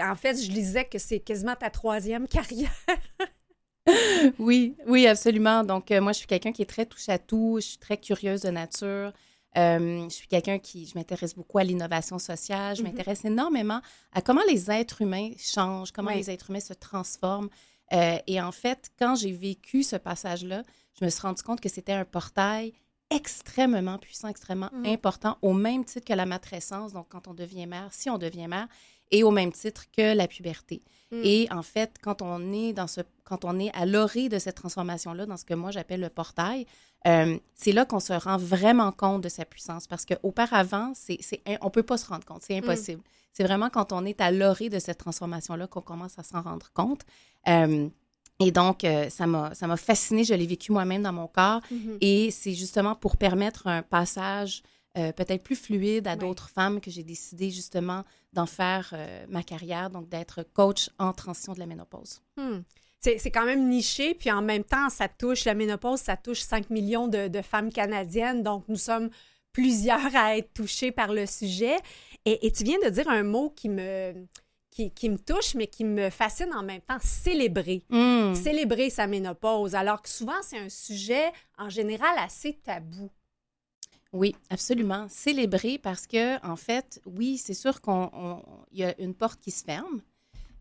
A: En fait, je lisais que c'est quasiment ta troisième [laughs] carrière.
D: Oui, oui, absolument. Donc, euh, moi, je suis quelqu'un qui est très touche à tout. Je suis très curieuse de nature. Euh, je suis quelqu'un qui, je m'intéresse beaucoup à l'innovation sociale. Je
A: Mhm.
D: m'intéresse énormément à comment les êtres humains changent, comment
A: Oui.
D: les êtres humains se transforment. Euh, et en fait, quand j'ai vécu ce passage-là, je me suis rendu compte que c'était un portail extrêmement puissant, extrêmement
A: Mhm.
D: important, au même titre que la matrescence, donc quand on devient mère, si on devient mère, et au même titre que la puberté.
A: Mm.
D: Et en fait, quand on est dans ce, quand on est à l'orée de cette transformation-là, dans ce que moi j'appelle le portail, euh, c'est là qu'on se rend vraiment compte de sa puissance. Parce qu'auparavant, c'est, c'est, on peut pas se rendre compte, c'est impossible. C'est vraiment quand on est à l'orée de cette transformation-là qu'on commence à s'en rendre compte. Euh, et donc, euh, ça m'a, fascinée. Je l'ai vécu moi-même dans mon corps.
A: Mhm.
D: Et c'est justement pour permettre un passage euh, peut-être plus fluide à
A: Oui.
D: d'autres femmes que j'ai décidé justement d'en faire euh, ma carrière, donc d'être coach en transition de la ménopause.
A: Hmm. C'est quand même niché, puis en même temps, ça touche la ménopause, ça touche 5 millions de, de femmes canadiennes, donc nous sommes plusieurs à être touchés par le sujet. Et, et tu viens de dire un mot qui me, qui, qui me touche, mais qui me fascine en même temps, célébrer.
D: Mm.
A: Célébrer sa ménopause, alors que souvent, c'est un sujet en général assez tabou.
D: Oui, absolument. Célébrer parce que, en fait, oui, c'est sûr qu'on on- il y a une porte qui se ferme,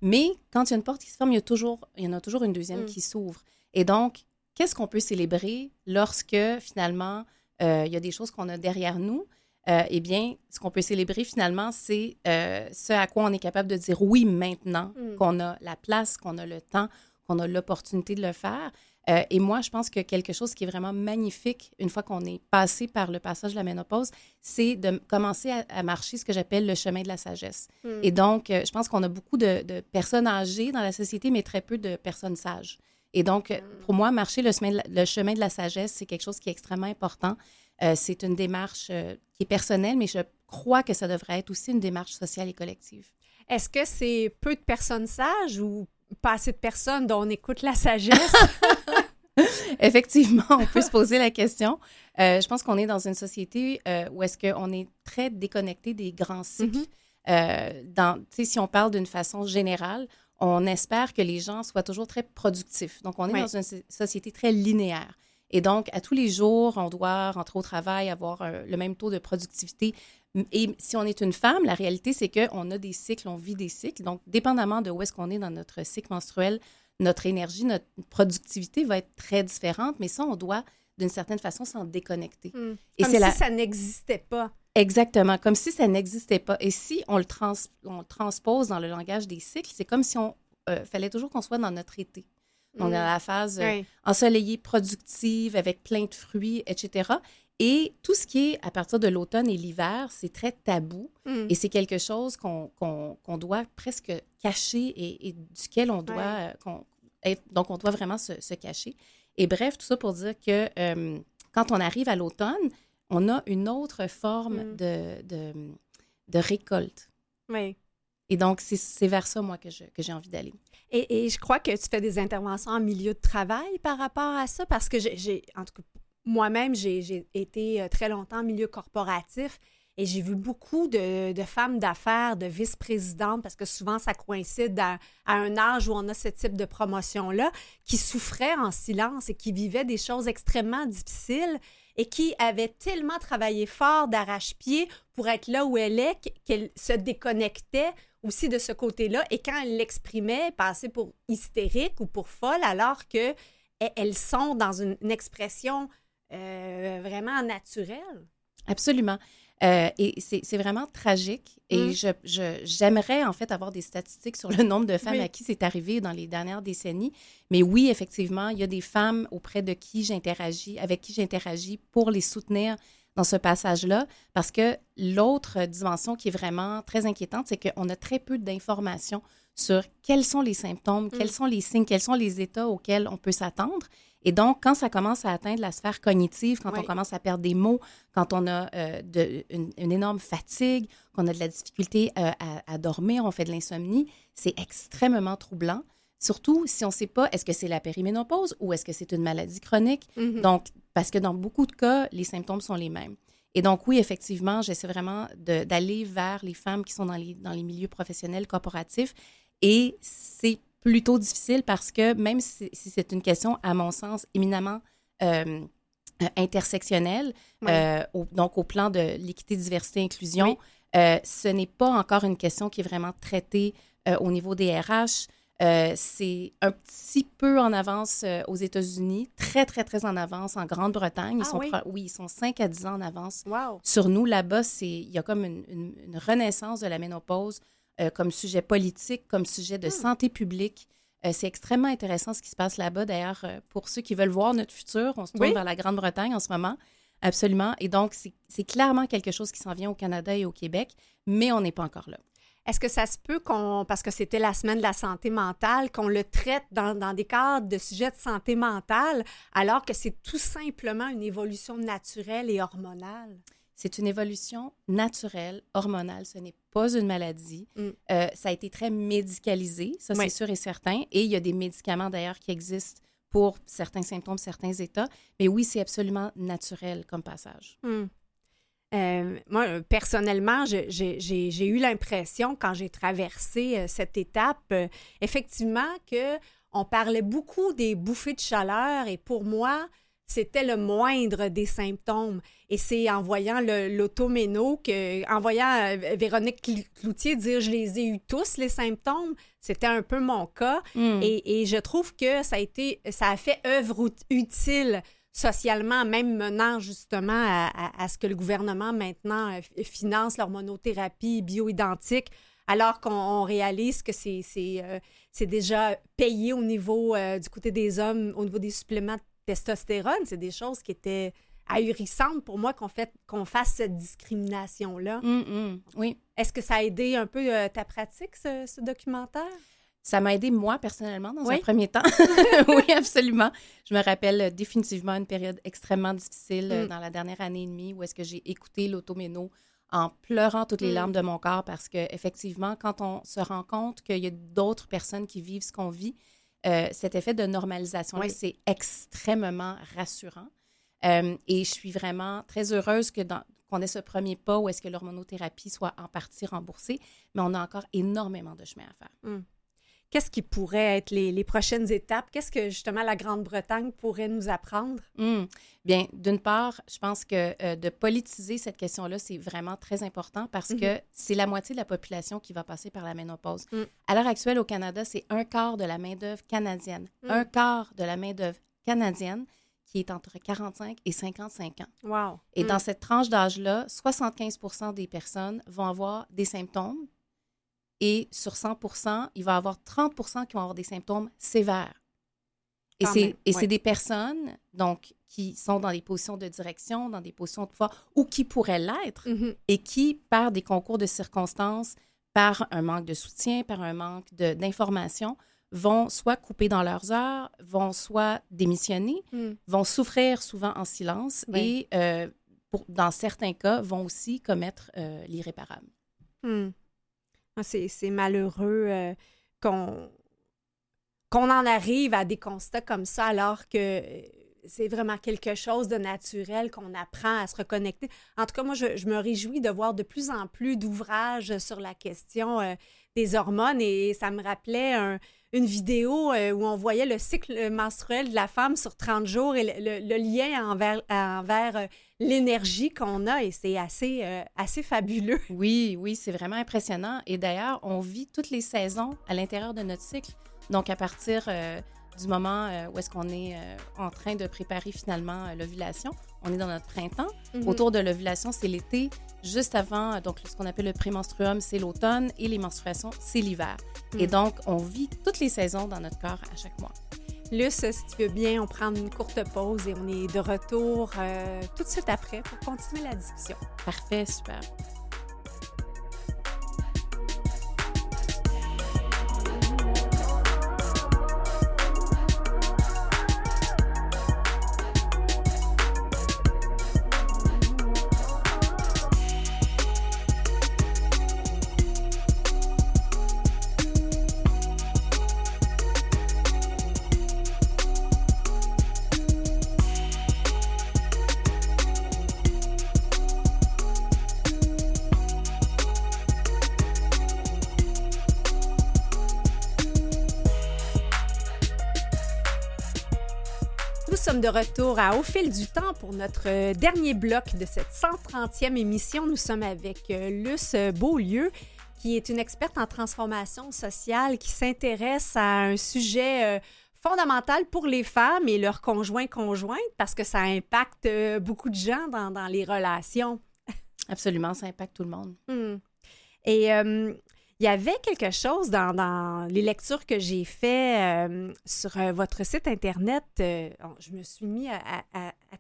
D: mais quand il y a une porte qui se ferme, il y, a toujours, il y en a toujours une deuxième
A: Mm.
D: qui s'ouvre. Et donc, qu'est-ce qu'on peut célébrer lorsque, finalement, euh, il y a des choses qu'on a derrière nous? Euh, eh bien, ce qu'on peut célébrer, finalement, c'est euh, ce à quoi on est capable de dire oui maintenant,
A: Mm.
D: qu'on a la place, qu'on a le temps, qu'on a l'opportunité de le faire. Euh, et moi, je pense que quelque chose qui est vraiment magnifique, une fois qu'on est passé par le passage de la ménopause, c'est de commencer à, à marcher ce que j'appelle le chemin de la sagesse.
A: Hmm.
D: Et donc, euh, je pense qu'on a beaucoup de, de personnes âgées dans la société, mais très peu de personnes sages. Et donc, euh, pour moi, marcher le chemin de la, le chemin de la sagesse, c'est quelque chose qui est extrêmement important. Euh, c'est une démarche qui est personnelle, mais je crois que ça devrait être aussi une démarche sociale et collective.
A: Est-ce que c'est peu de personnes sages ou pas assez de personnes dont on écoute la sagesse? [laughs] [laughs]
D: Effectivement, on peut se poser la question. Euh, je pense qu'on est dans une société euh, où est-ce qu'on est très déconnecté des grands cycles.
A: Mhm.
D: Euh, si on parle d'une façon générale, on espère que les gens soient toujours très productifs. Donc, on est
A: Oui.
D: dans une so- société très linéaire. Et donc, à tous les jours, on doit rentrer au travail, avoir le même taux de productivité. Et si on est une femme, la réalité, c'est qu'on a des cycles, on vit des cycles. Donc, dépendamment de où est-ce qu'on est dans notre cycle menstruel, notre énergie, notre productivité va être très différente. Mais ça, on doit, d'une certaine façon, s'en déconnecter.
A: Hmm.
D: Et
A: Comme si
D: la-
A: ça n'existait pas.
D: Exactement, comme si ça n'existait pas. Et si on le, trans- on le transpose dans le langage des cycles, c'est comme si on euh, fallait toujours qu'on soit dans notre été. Donc,
A: Hmm.
D: dans la phase euh,
A: Oui.
D: ensoleillée, productive, avec plein de fruits, etc. Et tout ce qui est à partir de l'automne et l'hiver, c'est très tabou.
A: Hmm.
D: Et c'est quelque chose qu'on qu'on- qu'on doit presque cacher et, et duquel on doit,
A: Ouais.
D: euh, donc on doit vraiment se, se cacher. Et bref, tout ça pour dire que euh, quand on arrive à l'automne, on a une autre forme
A: Mm.
D: de, de, de récolte.
A: Oui.
D: Et donc, c'est- vers ça, moi, que je- que j'ai envie d'aller.
A: Et, et je crois que tu fais des interventions en milieu de travail par rapport à ça, parce que j'ai- j'ai, en tout cas, moi-même, j'ai été euh, très longtemps en milieu corporatif et j'ai vu beaucoup de, femmes d'affaires, de vice-présidentes, parce que souvent, ça coïncide à, un âge où on a ce type de promotion-là, qui souffraient en silence et qui vivaient des choses extrêmement difficiles et qui avaient tellement travaillé fort d'arrache-pied pour être là où elle est qu'elle se déconnectait aussi de ce côté-là. Et quand elles l'exprimaient, passaient pour hystérique ou pour folle, alors que e- elles sont dans une expression euh, vraiment naturelle.
D: Absolument. Euh, et c'est vraiment tragique. Et
A: Mm.
D: je- j'aimerais, en fait, avoir des statistiques sur le [laughs] nombre de femmes
A: Oui.
D: à qui c'est arrivé dans les dernières décennies. Mais oui, effectivement, il y a des femmes auprès de qui j'interagis, avec qui j'interagis pour les soutenir dans ce passage-là. Parce que l'autre dimension qui est vraiment très inquiétante, c'est qu'on a très peu d'informations sur quels sont les symptômes, quels sont les signes, quels sont les états auxquels on peut s'attendre. Et donc, quand ça commence à atteindre la sphère cognitive, quand
A: Oui.
D: on commence à perdre des mots, quand on a euh, de- une, une énorme fatigue, qu'on a de la difficulté euh, à, à dormir, on fait de l'insomnie, c'est extrêmement troublant. Surtout si on ne sait pas est-ce que c'est la périménopause ou est-ce que c'est une maladie chronique?
A: Mhm.
D: Donc, parce que dans beaucoup de cas, les symptômes sont les mêmes. Et donc, oui, effectivement, j'essaie vraiment d'aller vers les femmes qui sont dans les, dans les milieux professionnels corporatifs. Et c'est plutôt difficile parce que même si, c'est une question, à mon sens, éminemment euh, euh, intersectionnelle, donc au plan de l'équité, diversité, inclusion, ce n'est pas encore une question qui est vraiment traitée au niveau des RH. c'est un petit peu en avance aux États-Unis, très, très, très en avance en Grande-Bretagne.
A: Ah, oui?
D: oui? ils sont 5 à 10 ans en avance.
A: Wow.
D: Sur nous, là-bas, il y a comme une, une, renaissance de la ménopause euh, comme sujet politique, comme sujet de hmm. santé publique. Euh, c'est extrêmement intéressant ce qui se passe là-bas. D'ailleurs, euh, pour ceux qui veulent voir notre futur, on se tourne vers la Grande-Bretagne en ce moment. Absolument. Et donc, c'est clairement quelque chose qui s'en vient au Canada et au Québec, mais on n'est pas encore là.
A: Est-ce que ça se peut qu'on, parce que c'était la semaine de la santé mentale, qu'on le traite dans, dans, des cadres de sujets de santé mentale, alors que c'est tout simplement une évolution naturelle et hormonale?
D: C'est une évolution naturelle, hormonale. Ce n'est pas une maladie. Mm. Euh, ça a été très médicalisé, ça c'est sûr et certain. Et il y a des médicaments d'ailleurs qui existent pour certains symptômes, certains états. Mais oui, c'est absolument naturel comme passage.
A: Mm. Euh, moi, personnellement, j'ai eu l'impression, quand j'ai traversé euh, cette étape, effectivement, que on parlait beaucoup des bouffées de chaleur et pour moi, c'était le moindre des symptômes. Et c'est en voyant l'automéno, en voyant euh, Véronique Cloutier dire je les ai eu tous, les symptômes, c'était un peu mon cas. Hmm. Et, je trouve que ça a été, ça a fait œuvre utile socialement, même menant justement à, ce que le gouvernement maintenant euh, finance l'hormonothérapie bioidentique, alors qu'on réalise que c'est euh, déjà payé au niveau du côté des hommes, au niveau des suppléments testostérone, c'est des choses qui étaient ahurissantes pour moi qu'on fasse cette discrimination-là.
D: Mm, mm. oui.
A: Est-ce que ça a aidé un peu euh, ta pratique, ce, documentaire?
D: Ça m'a aidé moi personnellement dans un premier temps. [laughs] [laughs] oui, absolument. Je me rappelle euh, définitivement une période extrêmement difficile euh, mm. dans la dernière année et demie où est-ce que j'ai écouté l'automéno en pleurant toutes les larmes de mon corps parce que effectivement, quand on se rend compte qu'il y a d'autres personnes qui vivent ce qu'on vit, euh, cet effet de normalisation c'est extrêmement rassurant. Euh, et je suis vraiment très heureuse que qu'on ait ce premier pas où est-ce que l'hormonothérapie soit en partie remboursée, mais on a encore énormément de chemin à faire.
A: Hum qu'est-ce qui pourrait être les, prochaines étapes? Qu'est-ce que justement la Grande-Bretagne pourrait nous apprendre?
D: Hmm. Bien, d'une part, je pense que euh, de politiser cette question-là, c'est vraiment très important parce que mhm. c'est la moitié de la population qui va passer par la ménopause. Hmm. À l'heure actuelle, au Canada, c'est un quart de la main-d'œuvre canadienne. Hmm. Un quart de la main-d'œuvre canadienne qui est entre 45 et 55 ans.
A: Wow.
D: Et dans cette tranche d'âge-là, 75% des personnes vont avoir des symptômes et sur 100% il va y avoir 30% qui vont avoir des symptômes sévères. Et c'est des personnes donc qui sont dans des positions de direction, dans des positions de pouvoir ou qui pourraient l'être mm-hmm. et qui, par des concours de circonstances, par un manque de soutien, par un manque d'information, vont soit couper dans leurs heures, vont soit démissionner, mm. vont souffrir souvent en silence et, euh, pour, dans certains cas, vont aussi commettre euh, l'irréparable.
A: Mm. Ah, c'est malheureux euh, qu'on en arrive à des constats comme ça alors que euh, c'est vraiment quelque chose de naturel qu'on apprend à se reconnecter. En tout cas, moi, je, me réjouis de voir de plus en plus d'ouvrages sur la question euh, des hormones et ça me rappelait une vidéo où on voyait le cycle menstruel de la femme sur 30 jours et le, lien envers, envers l'énergie qu'on a et c'est assez, euh, fabuleux. [laughs]
D: Oui, oui, c'est vraiment impressionnant. Et d'ailleurs, on vit toutes les saisons à l'intérieur de notre cycle. Donc, à partir euh, du moment euh, où est-ce qu'on est, en train de préparer finalement l'ovulation, on est dans notre printemps. Mhm. Autour de l'ovulation, c'est l'été. Juste avant, donc ce qu'on appelle le prémenstruum, c'est l'automne et les menstruations, c'est l'hiver. Et mhm. donc, on vit toutes les saisons dans notre corps à chaque mois.
A: Luce, si tu veux bien, on prend une courte pause et on est de retour euh, tout de suite après pour continuer la discussion.
D: Parfait, super.
A: Retour à Au fil du temps pour notre euh, dernier bloc de cette 130e émission. Nous sommes avec euh, Luce Beaulieu, qui est une experte en transformation sociale qui s'intéresse à un sujet euh, fondamental pour les femmes et leurs conjoints conjointes parce que ça impacte beaucoup de gens dans, dans les relations.
D: Absolument, ça impacte tout le monde.
A: Hmm. Et il y avait quelque chose dans, les lectures que j'ai faites euh, sur euh, votre site Internet. Euh, je me suis mis à,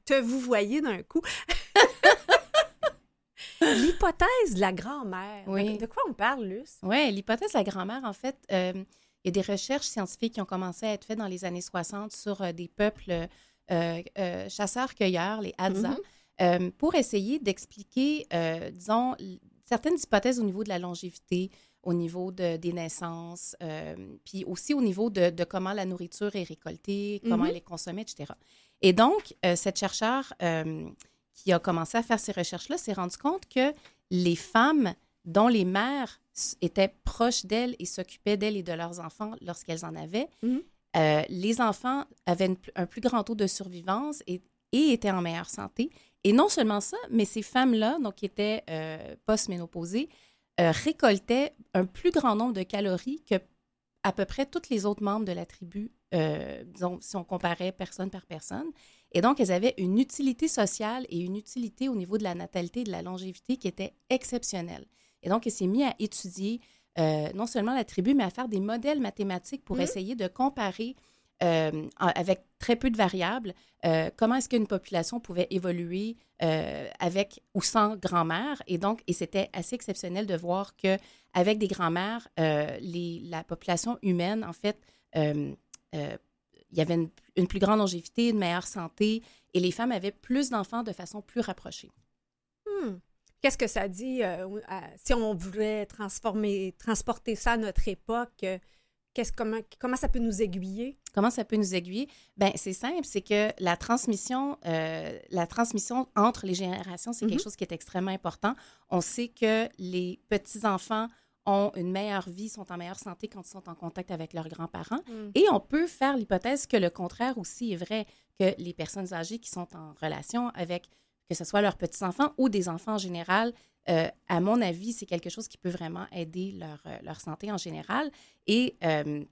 A: te vous voyez d'un coup. [laughs] L'hypothèse de la grand-mère. Oui. De quoi on parle, Luce?
D: Oui, l'hypothèse de la grand-mère, en fait, il y a des recherches scientifiques qui ont commencé à être faites dans les années 60 sur des peuples chasseurs-cueilleurs, les Hadza, mm-hmm. pour essayer d'expliquer, disons, certaines hypothèses au niveau de la longévité, au niveau de, des naissances, euh, puis aussi au niveau de, de, comment la nourriture est récoltée, comment mm-hmm. elle est consommée, etc. Et donc, euh, cette chercheur euh, qui a commencé à faire ces recherches-là s'est rendu compte que les femmes dont les mères étaient proches d'elles et s'occupaient d'elles et de leurs enfants lorsqu'elles en avaient, mm-hmm. les enfants avaient un plus grand taux de survivance et, et, étaient en meilleure santé. Et non seulement ça, mais ces femmes-là, donc qui étaient post-ménopausées, euh, récoltait un plus grand nombre de calories que à peu près tous les autres membres de la tribu, euh, disons, si on comparait personne par personne. Et donc, elles avaient une utilité sociale et une utilité au niveau de la natalité et de la longévité qui était exceptionnelle. Et donc, elle s'est mise à étudier euh, non seulement la tribu, mais à faire des modèles mathématiques pour mmh. essayer de comparer euh, avec très peu de variables, euh, comment est-ce qu'une population pouvait évoluer euh, avec ou sans grand-mère? Et donc, et c'était assez exceptionnel de voir que avec des grand-mères, la population humaine, en fait, il y avait une, plus grande longévité, une meilleure santé, et les femmes avaient plus d'enfants de façon plus rapprochée.
A: Hmm. Qu'est-ce que ça dit si on voulait transformer, transporter ça à notre époque? comment, comment ça peut nous aiguiller?
D: Comment ça peut nous aiguiller? Ben c'est simple, c'est que la transmission, euh, la transmission entre les générations, c'est quelque mm-hmm. chose qui est extrêmement important. On sait que les petits-enfants ont une meilleure vie, sont en meilleure santé quand ils sont en contact avec leurs grands-parents. Mm. Et on peut faire l'hypothèse que le contraire aussi est vrai, que les personnes âgées qui sont en relation avec, que ce soit leurs petits-enfants ou des enfants en général, euh, à mon avis, c'est quelque chose qui peut vraiment aider leur, euh, leur santé en général. Et euh,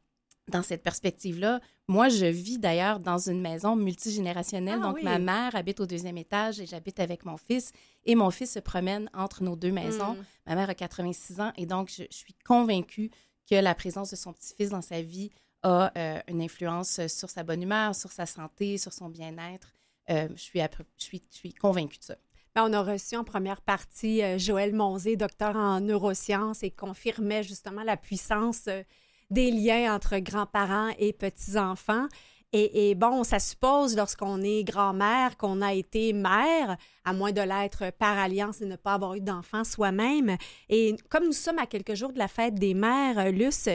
D: dans cette perspective-là, moi, je vis d'ailleurs dans une maison multigénérationnelle. Ah donc, ma mère habite au deuxième étage et j'habite avec mon fils. Et mon fils se promène entre nos deux maisons. Hmm. Ma mère a 86 ans et donc, je, suis convaincue que la présence de son petit-fils dans sa vie a une influence sur sa bonne humeur, sur sa santé, sur son bien-être. je, suis, je, suis, je suis convaincue de ça.
A: Ben, on a reçu en première partie euh, Joël Monzé, docteur en neurosciences, et confirmait justement la puissance euh, des liens entre grands-parents et petits-enfants. Et, bon, ça suppose, lorsqu'on est grand-mère, qu'on a été mère, à moins de l'être par alliance et ne pas avoir eu d'enfant soi-même. Et comme nous sommes à quelques jours de la fête des mères, euh, Luce,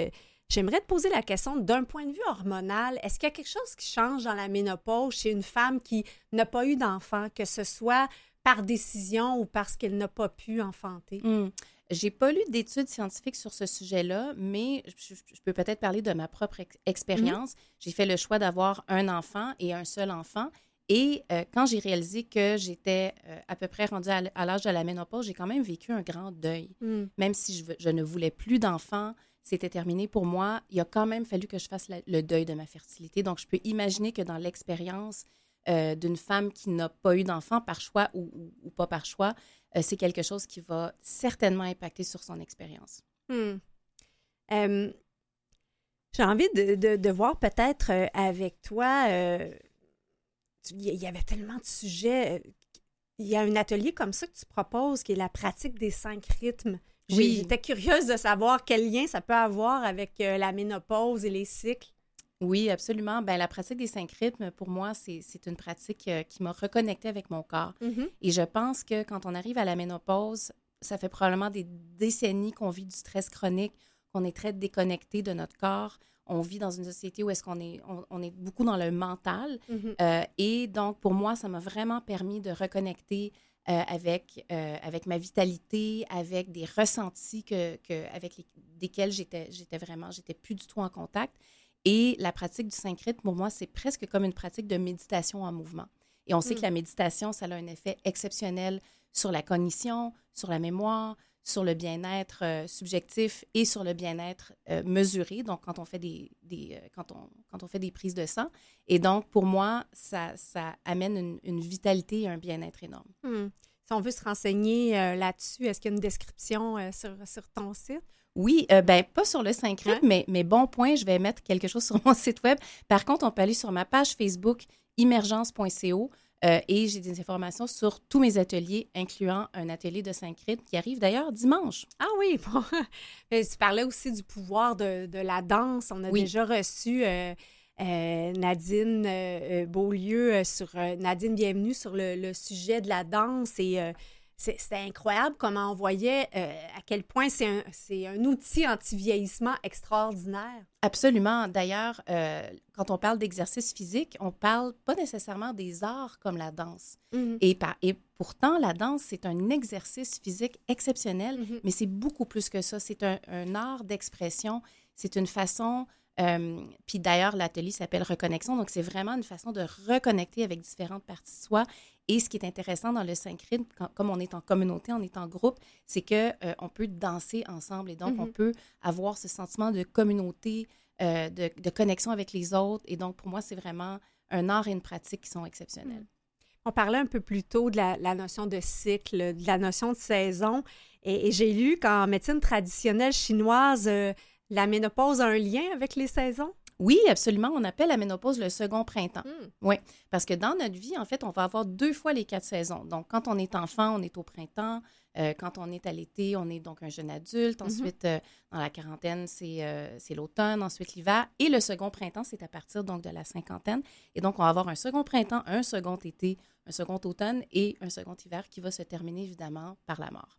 A: j'aimerais te poser la question d'un point de vue hormonal. Est-ce qu'il y a quelque chose qui change dans la ménopause chez une femme qui n'a pas eu d'enfant, que ce soit par décision ou parce qu'elle n'a pas pu enfanter?
D: Hmm. J'ai pas lu d'études scientifiques sur ce sujet-là, mais je, peux peut-être parler de ma propre expérience. Hmm. J'ai fait le choix d'avoir un enfant et un seul enfant. Et euh, quand j'ai réalisé que j'étais euh, à peu près rendue à, l'âge de la ménopause, j'ai quand même vécu un grand deuil. Hmm. Même si je, je, ne voulais plus d'enfants, c'était terminé pour moi, il a quand même fallu que je fasse le deuil de ma fertilité. Donc, je peux imaginer que dans l'expérience euh, d'une femme qui n'a pas eu d'enfant par choix ou, pas par choix, euh, c'est quelque chose qui va certainement impacter sur son expérience.
A: Hmm. J'ai envie de, de, voir peut-être euh, avec toi, il y avait tellement de sujets. Il y a un atelier comme ça que tu proposes qui est la pratique des cinq rythmes. Oui. J'étais curieuse de savoir quel lien ça peut avoir avec la ménopause et les cycles.
D: Oui, absolument. Ben, la pratique des cinq rythmes, pour moi, c'est une pratique euh, qui m'a reconnectée avec mon corps. Mm-hmm. Et je pense que quand on arrive à la ménopause, ça fait probablement des décennies qu'on vit du stress chronique, qu'on est très déconnecté de notre corps. On vit dans une société où est-ce qu'on est, on, est beaucoup dans le mental. Mm-hmm. Euh, et donc, pour moi, ça m'a vraiment permis de reconnecter euh, avec, avec ma vitalité, avec des ressentis que, que avec lesquels j'étais vraiment, j'étais plus du tout en contact. Et la pratique du synchrite, pour moi, c'est presque comme une pratique de méditation en mouvement. Et on sait que la méditation, ça a un effet exceptionnel sur la cognition, sur la mémoire, sur le bien-être euh, subjectif et sur le bien-être euh, mesuré. Donc, quand on fait des, des, euh, quand on, quand on fait des prises de sang. Et donc, pour moi, ça, ça amène une, une vitalité et un bien-être énorme.
A: Hmm. Si on veut se renseigner là-dessus, est-ce qu'il y a une description sur, sur ton site?
D: Oui, euh, ben pas sur le Synchrite,
A: Ouais.
D: mais, mais bon point, je vais mettre quelque chose [laughs] sur mon site web. Par contre, on peut aller sur ma page Facebook immergence.co euh, et j'ai des informations sur tous mes ateliers, incluant un atelier de Synchrite qui arrive d'ailleurs dimanche.
A: Ah oui, [laughs] bon. Mais tu parlais aussi du pouvoir de, de la danse. On a
D: Oui.
A: déjà reçu euh, euh, Nadine Beaulieu sur Nadine Bienvenue sur le, le sujet de la danse et c'était incroyable comment on voyait euh, à quel point c'est un, outil anti-vieillissement extraordinaire.
D: Absolument. D'ailleurs, euh, quand on parle d'exercice physique, on parle pas nécessairement des arts comme la danse. Et, par- et pourtant, la danse, c'est un exercice physique exceptionnel,
A: Mhm.
D: mais c'est beaucoup plus que ça. C'est un, un art d'expression. C'est une façon. euh, puis d'ailleurs, l'atelier s'appelle Reconnexion. Donc, c'est vraiment une façon de reconnecter avec différentes parties de soi. Et ce qui est intéressant dans le quand- comme on est en communauté, on est en groupe, c'est que euh, on peut danser ensemble. Et donc,
A: Mhm.
D: on peut avoir ce sentiment de communauté, euh, de, de connexion avec les autres. Et donc, pour moi, c'est vraiment un art et une pratique qui sont exceptionnels.
A: On parlait un peu plus tôt de la, la notion de cycle, de la notion de saison. Et, et j'ai lu qu'en médecine traditionnelle chinoise, euh, la ménopause a un lien avec les saisons?
D: Oui, absolument. On appelle la ménopause le second printemps.
A: Hmm.
D: Parce que dans notre vie, en fait, on va avoir deux fois les quatre saisons. Donc, quand on est enfant, on est au printemps. Euh, quand on est à l'été, on est donc un jeune adulte. Ensuite, euh, dans la quarantaine, c'est euh, c'est l'automne. Ensuite, l'hiver. Et le second printemps, c'est à partir donc de la cinquantaine. Et donc, on va avoir un second printemps, un second été, un second automne et un second hiver qui va se terminer évidemment par la mort.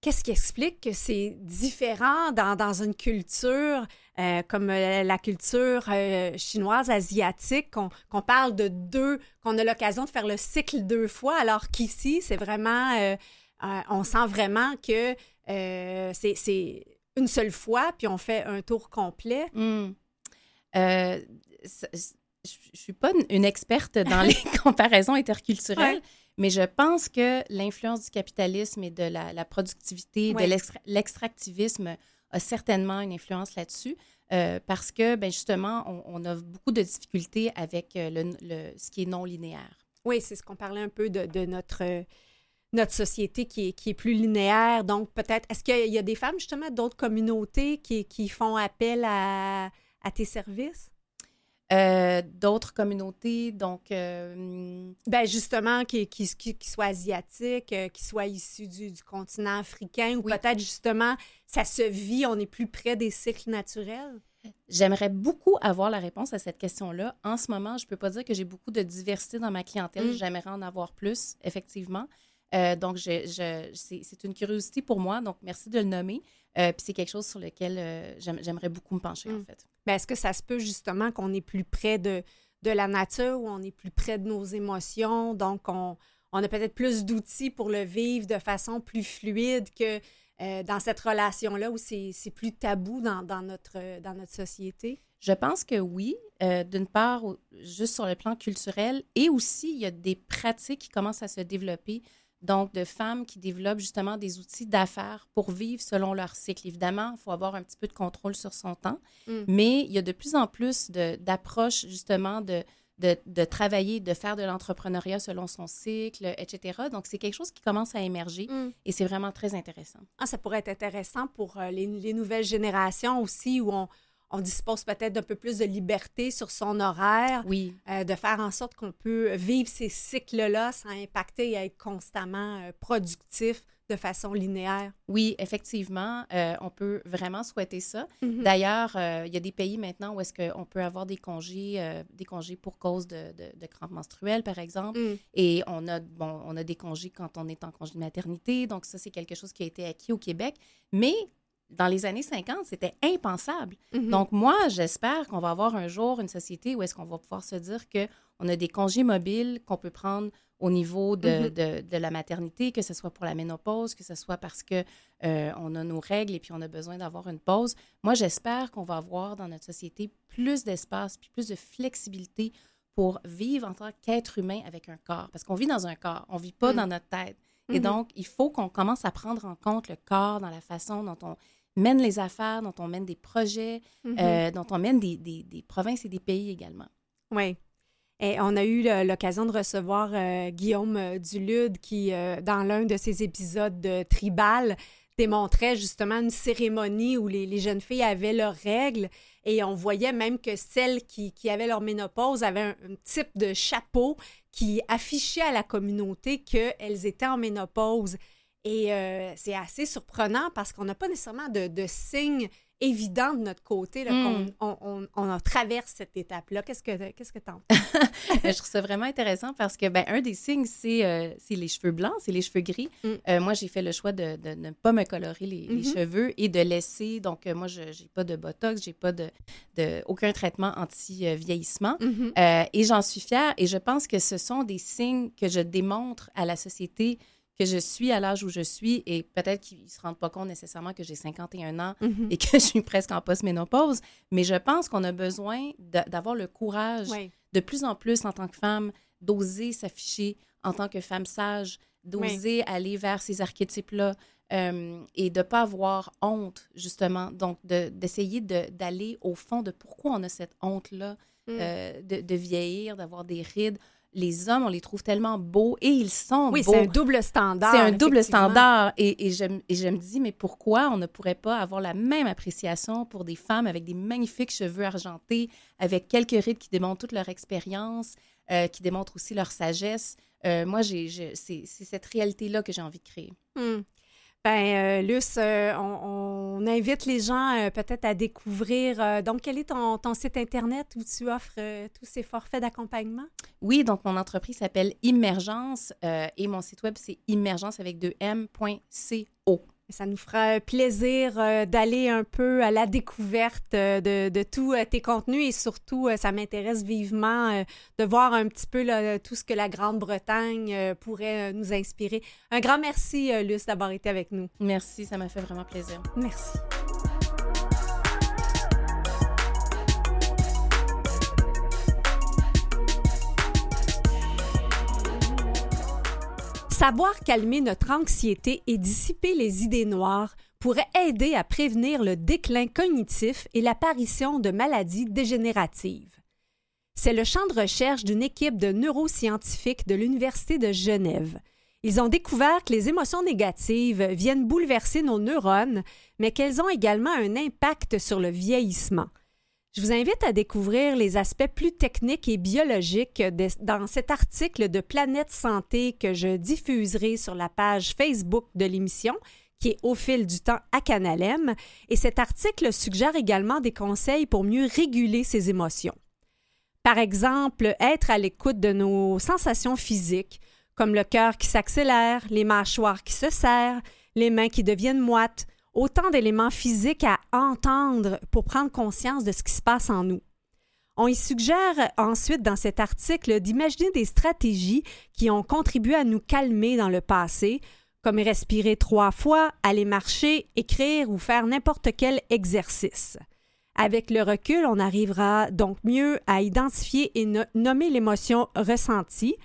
A: Qu'est-ce qui explique que c'est différent dans, dans une culture euh, comme euh, la culture euh, chinoise, asiatique, qu'on parle de deux, qu'on a l'occasion de faire le cycle deux fois, alors qu'ici, c'est vraiment, euh, on sent vraiment que c'est- une seule fois, puis on fait un tour complet.
D: Hmm. Ça- je ne suis pas une- une experte dans [laughs] les comparaisons interculturelles,
A: Ouais.
D: Mais je pense que l'influence du capitalisme et de la, la productivité, de l'extra- l'extractivisme a certainement une influence là-dessus. euh, parce que, ben justement, on, on a beaucoup de difficultés avec euh, le, le- ce qui est non linéaire.
A: Oui, c'est ce qu'on parlait un peu de, de notre, euh, notre société qui est, qui est plus linéaire. Donc, peut-être, est-ce qu'il y a des femmes, justement, d'autres communautés qui, qui font appel à, à tes services?
D: Euh, D'autres communautés, donc, euh,
A: Ben justement, qui, qui, qui, qui soient asiatiques, euh, qui soient issus du, du continent africain, ou
D: Oui.
A: peut-être justement, ça se vit, on est plus près des cycles naturels?
D: J'aimerais beaucoup avoir la réponse à cette question-là. En ce moment, je ne peux pas dire que j'ai beaucoup de diversité dans ma clientèle.
A: Mm.
D: J'aimerais en avoir plus, effectivement. Euh, donc, je, je- c'est c'est une curiosité pour moi. Donc, merci de le nommer. Euh, Puis c'est quelque chose sur lequel euh, j'aime- j'aimerais beaucoup me pencher, en
A: Mm.
D: fait.
A: Ben, est-ce que ça se peut justement qu'on est plus près de, de la nature ou on est plus près de nos émotions? Donc, on, on a peut-être plus d'outils pour le vivre de façon plus fluide que euh, dans cette relation-là où c'est plus tabou dans, dans notre, dans notre société?
D: Je pense que oui. Euh, D'une part, juste sur le plan culturel, et aussi, il y a des pratiques qui commencent à se développer. Donc, de femmes qui développent justement des outils d'affaires pour vivre selon leur cycle. Évidemment, il faut avoir un petit peu de contrôle sur son temps,
A: Mm.
D: mais il y a de plus en plus d'approches justement de, de, de travailler, de faire de l'entrepreneuriat selon son cycle, etc. Donc, c'est quelque chose qui commence à émerger et c'est vraiment très intéressant.
A: Ah, ça pourrait être intéressant pour euh, les, les nouvelles générations aussi, où on, on dispose peut-être d'un peu plus de liberté sur son horaire,
D: Oui.
A: euh, de faire en sorte qu'on peut vivre ces cycles-là sans impacter et être constamment euh, productif de façon linéaire.
D: Oui, effectivement, euh, on peut vraiment souhaiter ça.
A: Mhm.
D: D'ailleurs, il y a des pays maintenant où est-ce qu'on peut avoir des congés, des congés pour cause de, de, de crampes menstruelles, par exemple.
A: Mm.
D: Et on a, bon, on a des congés quand on est en congé de maternité. Donc, ça, c'est quelque chose qui a été acquis au Québec. Mais dans les années 50, c'était impensable.
A: Mhm.
D: Donc, moi, j'espère qu'on va avoir un jour une société où est-ce qu'on va pouvoir se dire qu'on a des congés mobiles qu'on peut prendre au niveau de,
A: Mhm.
D: de, de la maternité, que ce soit pour la ménopause, que ce soit parce que euh, on a nos règles et puis on a besoin d'avoir une pause. Moi, j'espère qu'on va avoir dans notre société plus d'espace puis plus de flexibilité pour vivre en tant qu'être humain avec un corps. Parce qu'on vit dans un corps, on vit pas
A: Mm.
D: dans notre tête. Et
A: Mhm.
D: donc, il faut qu'on commence à prendre en compte le corps dans la façon dont on mène les affaires, dont on mène des projets,
A: Mhm.
D: euh, dont on mène des, des- des provinces et des pays également.
A: Oui. Et on a eu l'occasion de recevoir euh, Guillaume euh, Dulude qui, euh, dans l'un de ses épisodes de Tribal, démontrait justement une cérémonie où les, les jeunes filles avaient leurs règles et on voyait même que celles qui, qui avaient leur ménopause avaient un, un type de chapeau qui affichait à la communauté qu'elles étaient en ménopause. Et euh, c'est assez surprenant parce qu'on n'a pas nécessairement de, de signes évidents de notre côté là,
D: Mm.
A: qu'on on, on- on traverse cette étape-là. Qu'est-ce que qu'est-ce que t'en
D: Euh, [laughs] je trouve ça vraiment intéressant parce que ben, un des signes, c'est euh, c'est les cheveux blancs, c'est les cheveux gris.
A: Mm.
D: Euh, moi, j'ai fait le choix de, de ne pas me colorer les, les
A: Mhm.
D: cheveux et de laisser. Donc, euh, moi, je n'ai pas de botox, j'ai pas de, de aucun traitement anti-vieillissement.
A: Mhm.
D: Euh, et j'en suis fière. Et je pense que ce sont des signes que je démontre à la société que je suis à l'âge où je suis. Et peut-être qu'ils ne se rendent pas compte nécessairement que j'ai 51 ans
A: Mhm.
D: et que [laughs] je suis presque en post-ménopause. Mais je pense qu'on a besoin d'avoir le courage
A: Oui.
D: de plus en plus en tant que femme, d'oser s'afficher en tant que femme sage, d'oser aller vers ces archétypes-là euh, et de ne pas avoir honte, justement. Donc, de- d'essayer de- d'aller au fond de pourquoi on a cette honte-là
A: Mm.
D: euh, de, de vieillir, d'avoir des rides. Les hommes, on les trouve tellement beaux et ils sont
A: Oui,
D: beaux.
A: c'est un double standard.
D: C'est un double standard. Et, et je, et je me dis, mais pourquoi on ne pourrait pas avoir la même appréciation pour des femmes avec des magnifiques cheveux argentés, avec quelques rides qui démontrent toute leur expérience, euh, qui démontrent aussi leur sagesse? Euh, moi, c'est cette réalité-là que j'ai envie de créer.
A: Hmm. Ben, euh, Luce, euh, on, invite les gens euh, peut-être à découvrir. donc, quel est ton, ton site Internet où tu offres tous ces forfaits d'accompagnement?
D: Oui, donc mon entreprise s'appelle Immergence et mon site web, c'est immergence avec deux M.co.
A: Ça nous fera plaisir euh, d'aller un peu à la découverte euh, de, de tous euh, tes contenus et surtout, ça m'intéresse vivement de voir un petit peu là, tout ce que la Grande-Bretagne pourrait nous inspirer. Un grand merci, Luce, d'avoir été avec nous.
D: Merci, ça m'a fait vraiment plaisir.
A: Merci. Savoir calmer notre anxiété et dissiper les idées noires pourrait aider à prévenir le déclin cognitif et l'apparition de maladies dégénératives. C'est le champ de recherche d'une équipe de neuroscientifiques de l'Université de Genève. Ils ont découvert que les émotions négatives viennent bouleverser nos neurones, mais qu'elles ont également un impact sur le vieillissement. Je vous invite à découvrir les aspects plus techniques et biologiques dans cet article de Planète Santé que je diffuserai sur la page Facebook de l'émission, qui est Au fil du temps à Canalem. Et cet article suggère également des conseils pour mieux réguler ses émotions. Par exemple, être à l'écoute de nos sensations physiques, comme le cœur qui s'accélère, les mâchoires qui se serrent, les mains qui deviennent moites, autant d'éléments physiques à entendre pour prendre conscience de ce qui se passe en nous. On y suggère ensuite dans cet article d'imaginer des stratégies qui ont contribué à nous calmer dans le passé, comme respirer trois fois, aller marcher, écrire ou faire n'importe quel exercice. Avec le recul, on arrivera donc mieux à identifier et no- nommer l'émotion ressentie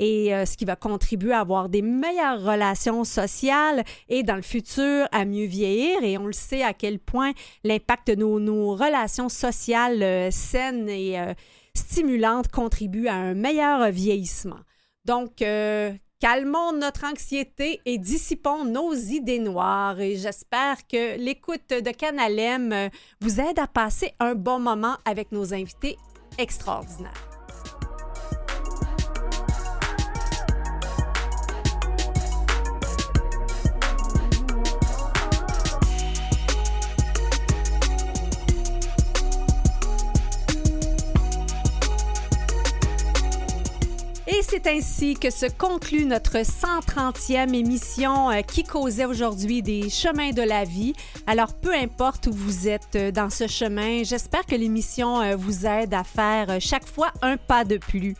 A: et euh, ce qui va contribuer à avoir des meilleures relations sociales et dans le futur à mieux vieillir. Et on le sait à quel point l'impact de nos, relations sociales euh, saines et euh, stimulantes contribue à un meilleur vieillissement. Donc, calmons notre anxiété et dissipons nos idées noires. Et j'espère que l'écoute de Canalem vous aide à passer un bon moment avec nos invités extraordinaires. C'est ainsi que se conclut notre 130e émission euh, qui causait aujourd'hui des chemins de la vie. Alors, peu importe où vous êtes euh, dans ce chemin, j'espère que l'émission euh, vous aide à faire chaque fois un pas de plus.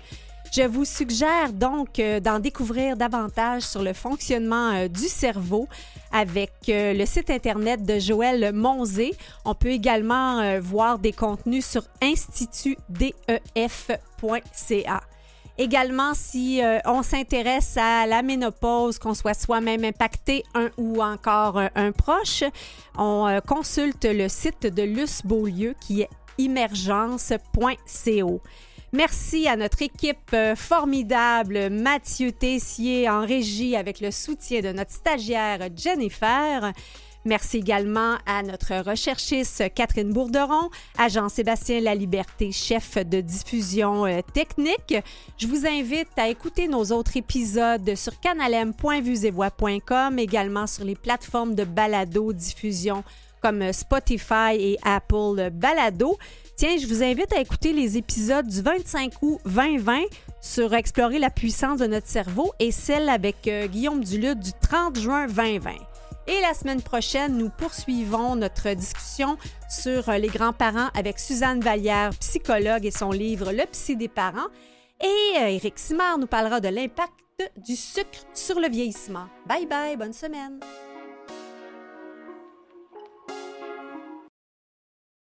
A: Je vous suggère donc d'en découvrir davantage sur le fonctionnement du cerveau avec le site internet de Joël Monzé. On peut également voir des contenus sur institutdef.ca. Également, si on s'intéresse à la ménopause, qu'on soit soi-même impacté, un ou encore un proche, on consulte le site de Luce Beaulieu qui est immergence.co. Merci à notre équipe euh, formidable, Mathieu Tessier en régie avec le soutien de notre stagiaire Jennifer. Merci également à notre recherchiste Catherine Bourderon, à Jean-Sébastien Laliberté, chef de diffusion euh, technique. Je vous invite à écouter nos autres épisodes sur canalem.vuesetvoix.com, également sur les plateformes de balado diffusion comme Spotify et Apple Balado. Tiens, je vous invite à écouter les épisodes du 25 août 2020 sur explorer la puissance de notre cerveau et celle avec euh, Guillaume Duluth du 30 juin 2020. Et la semaine prochaine, nous poursuivons notre discussion sur euh, les grands-parents avec Suzanne Vallière, psychologue, et son livre Le psy des parents. Et Eric euh, Simard nous parlera de l'impact du sucre sur le vieillissement. Bye bye, bonne semaine.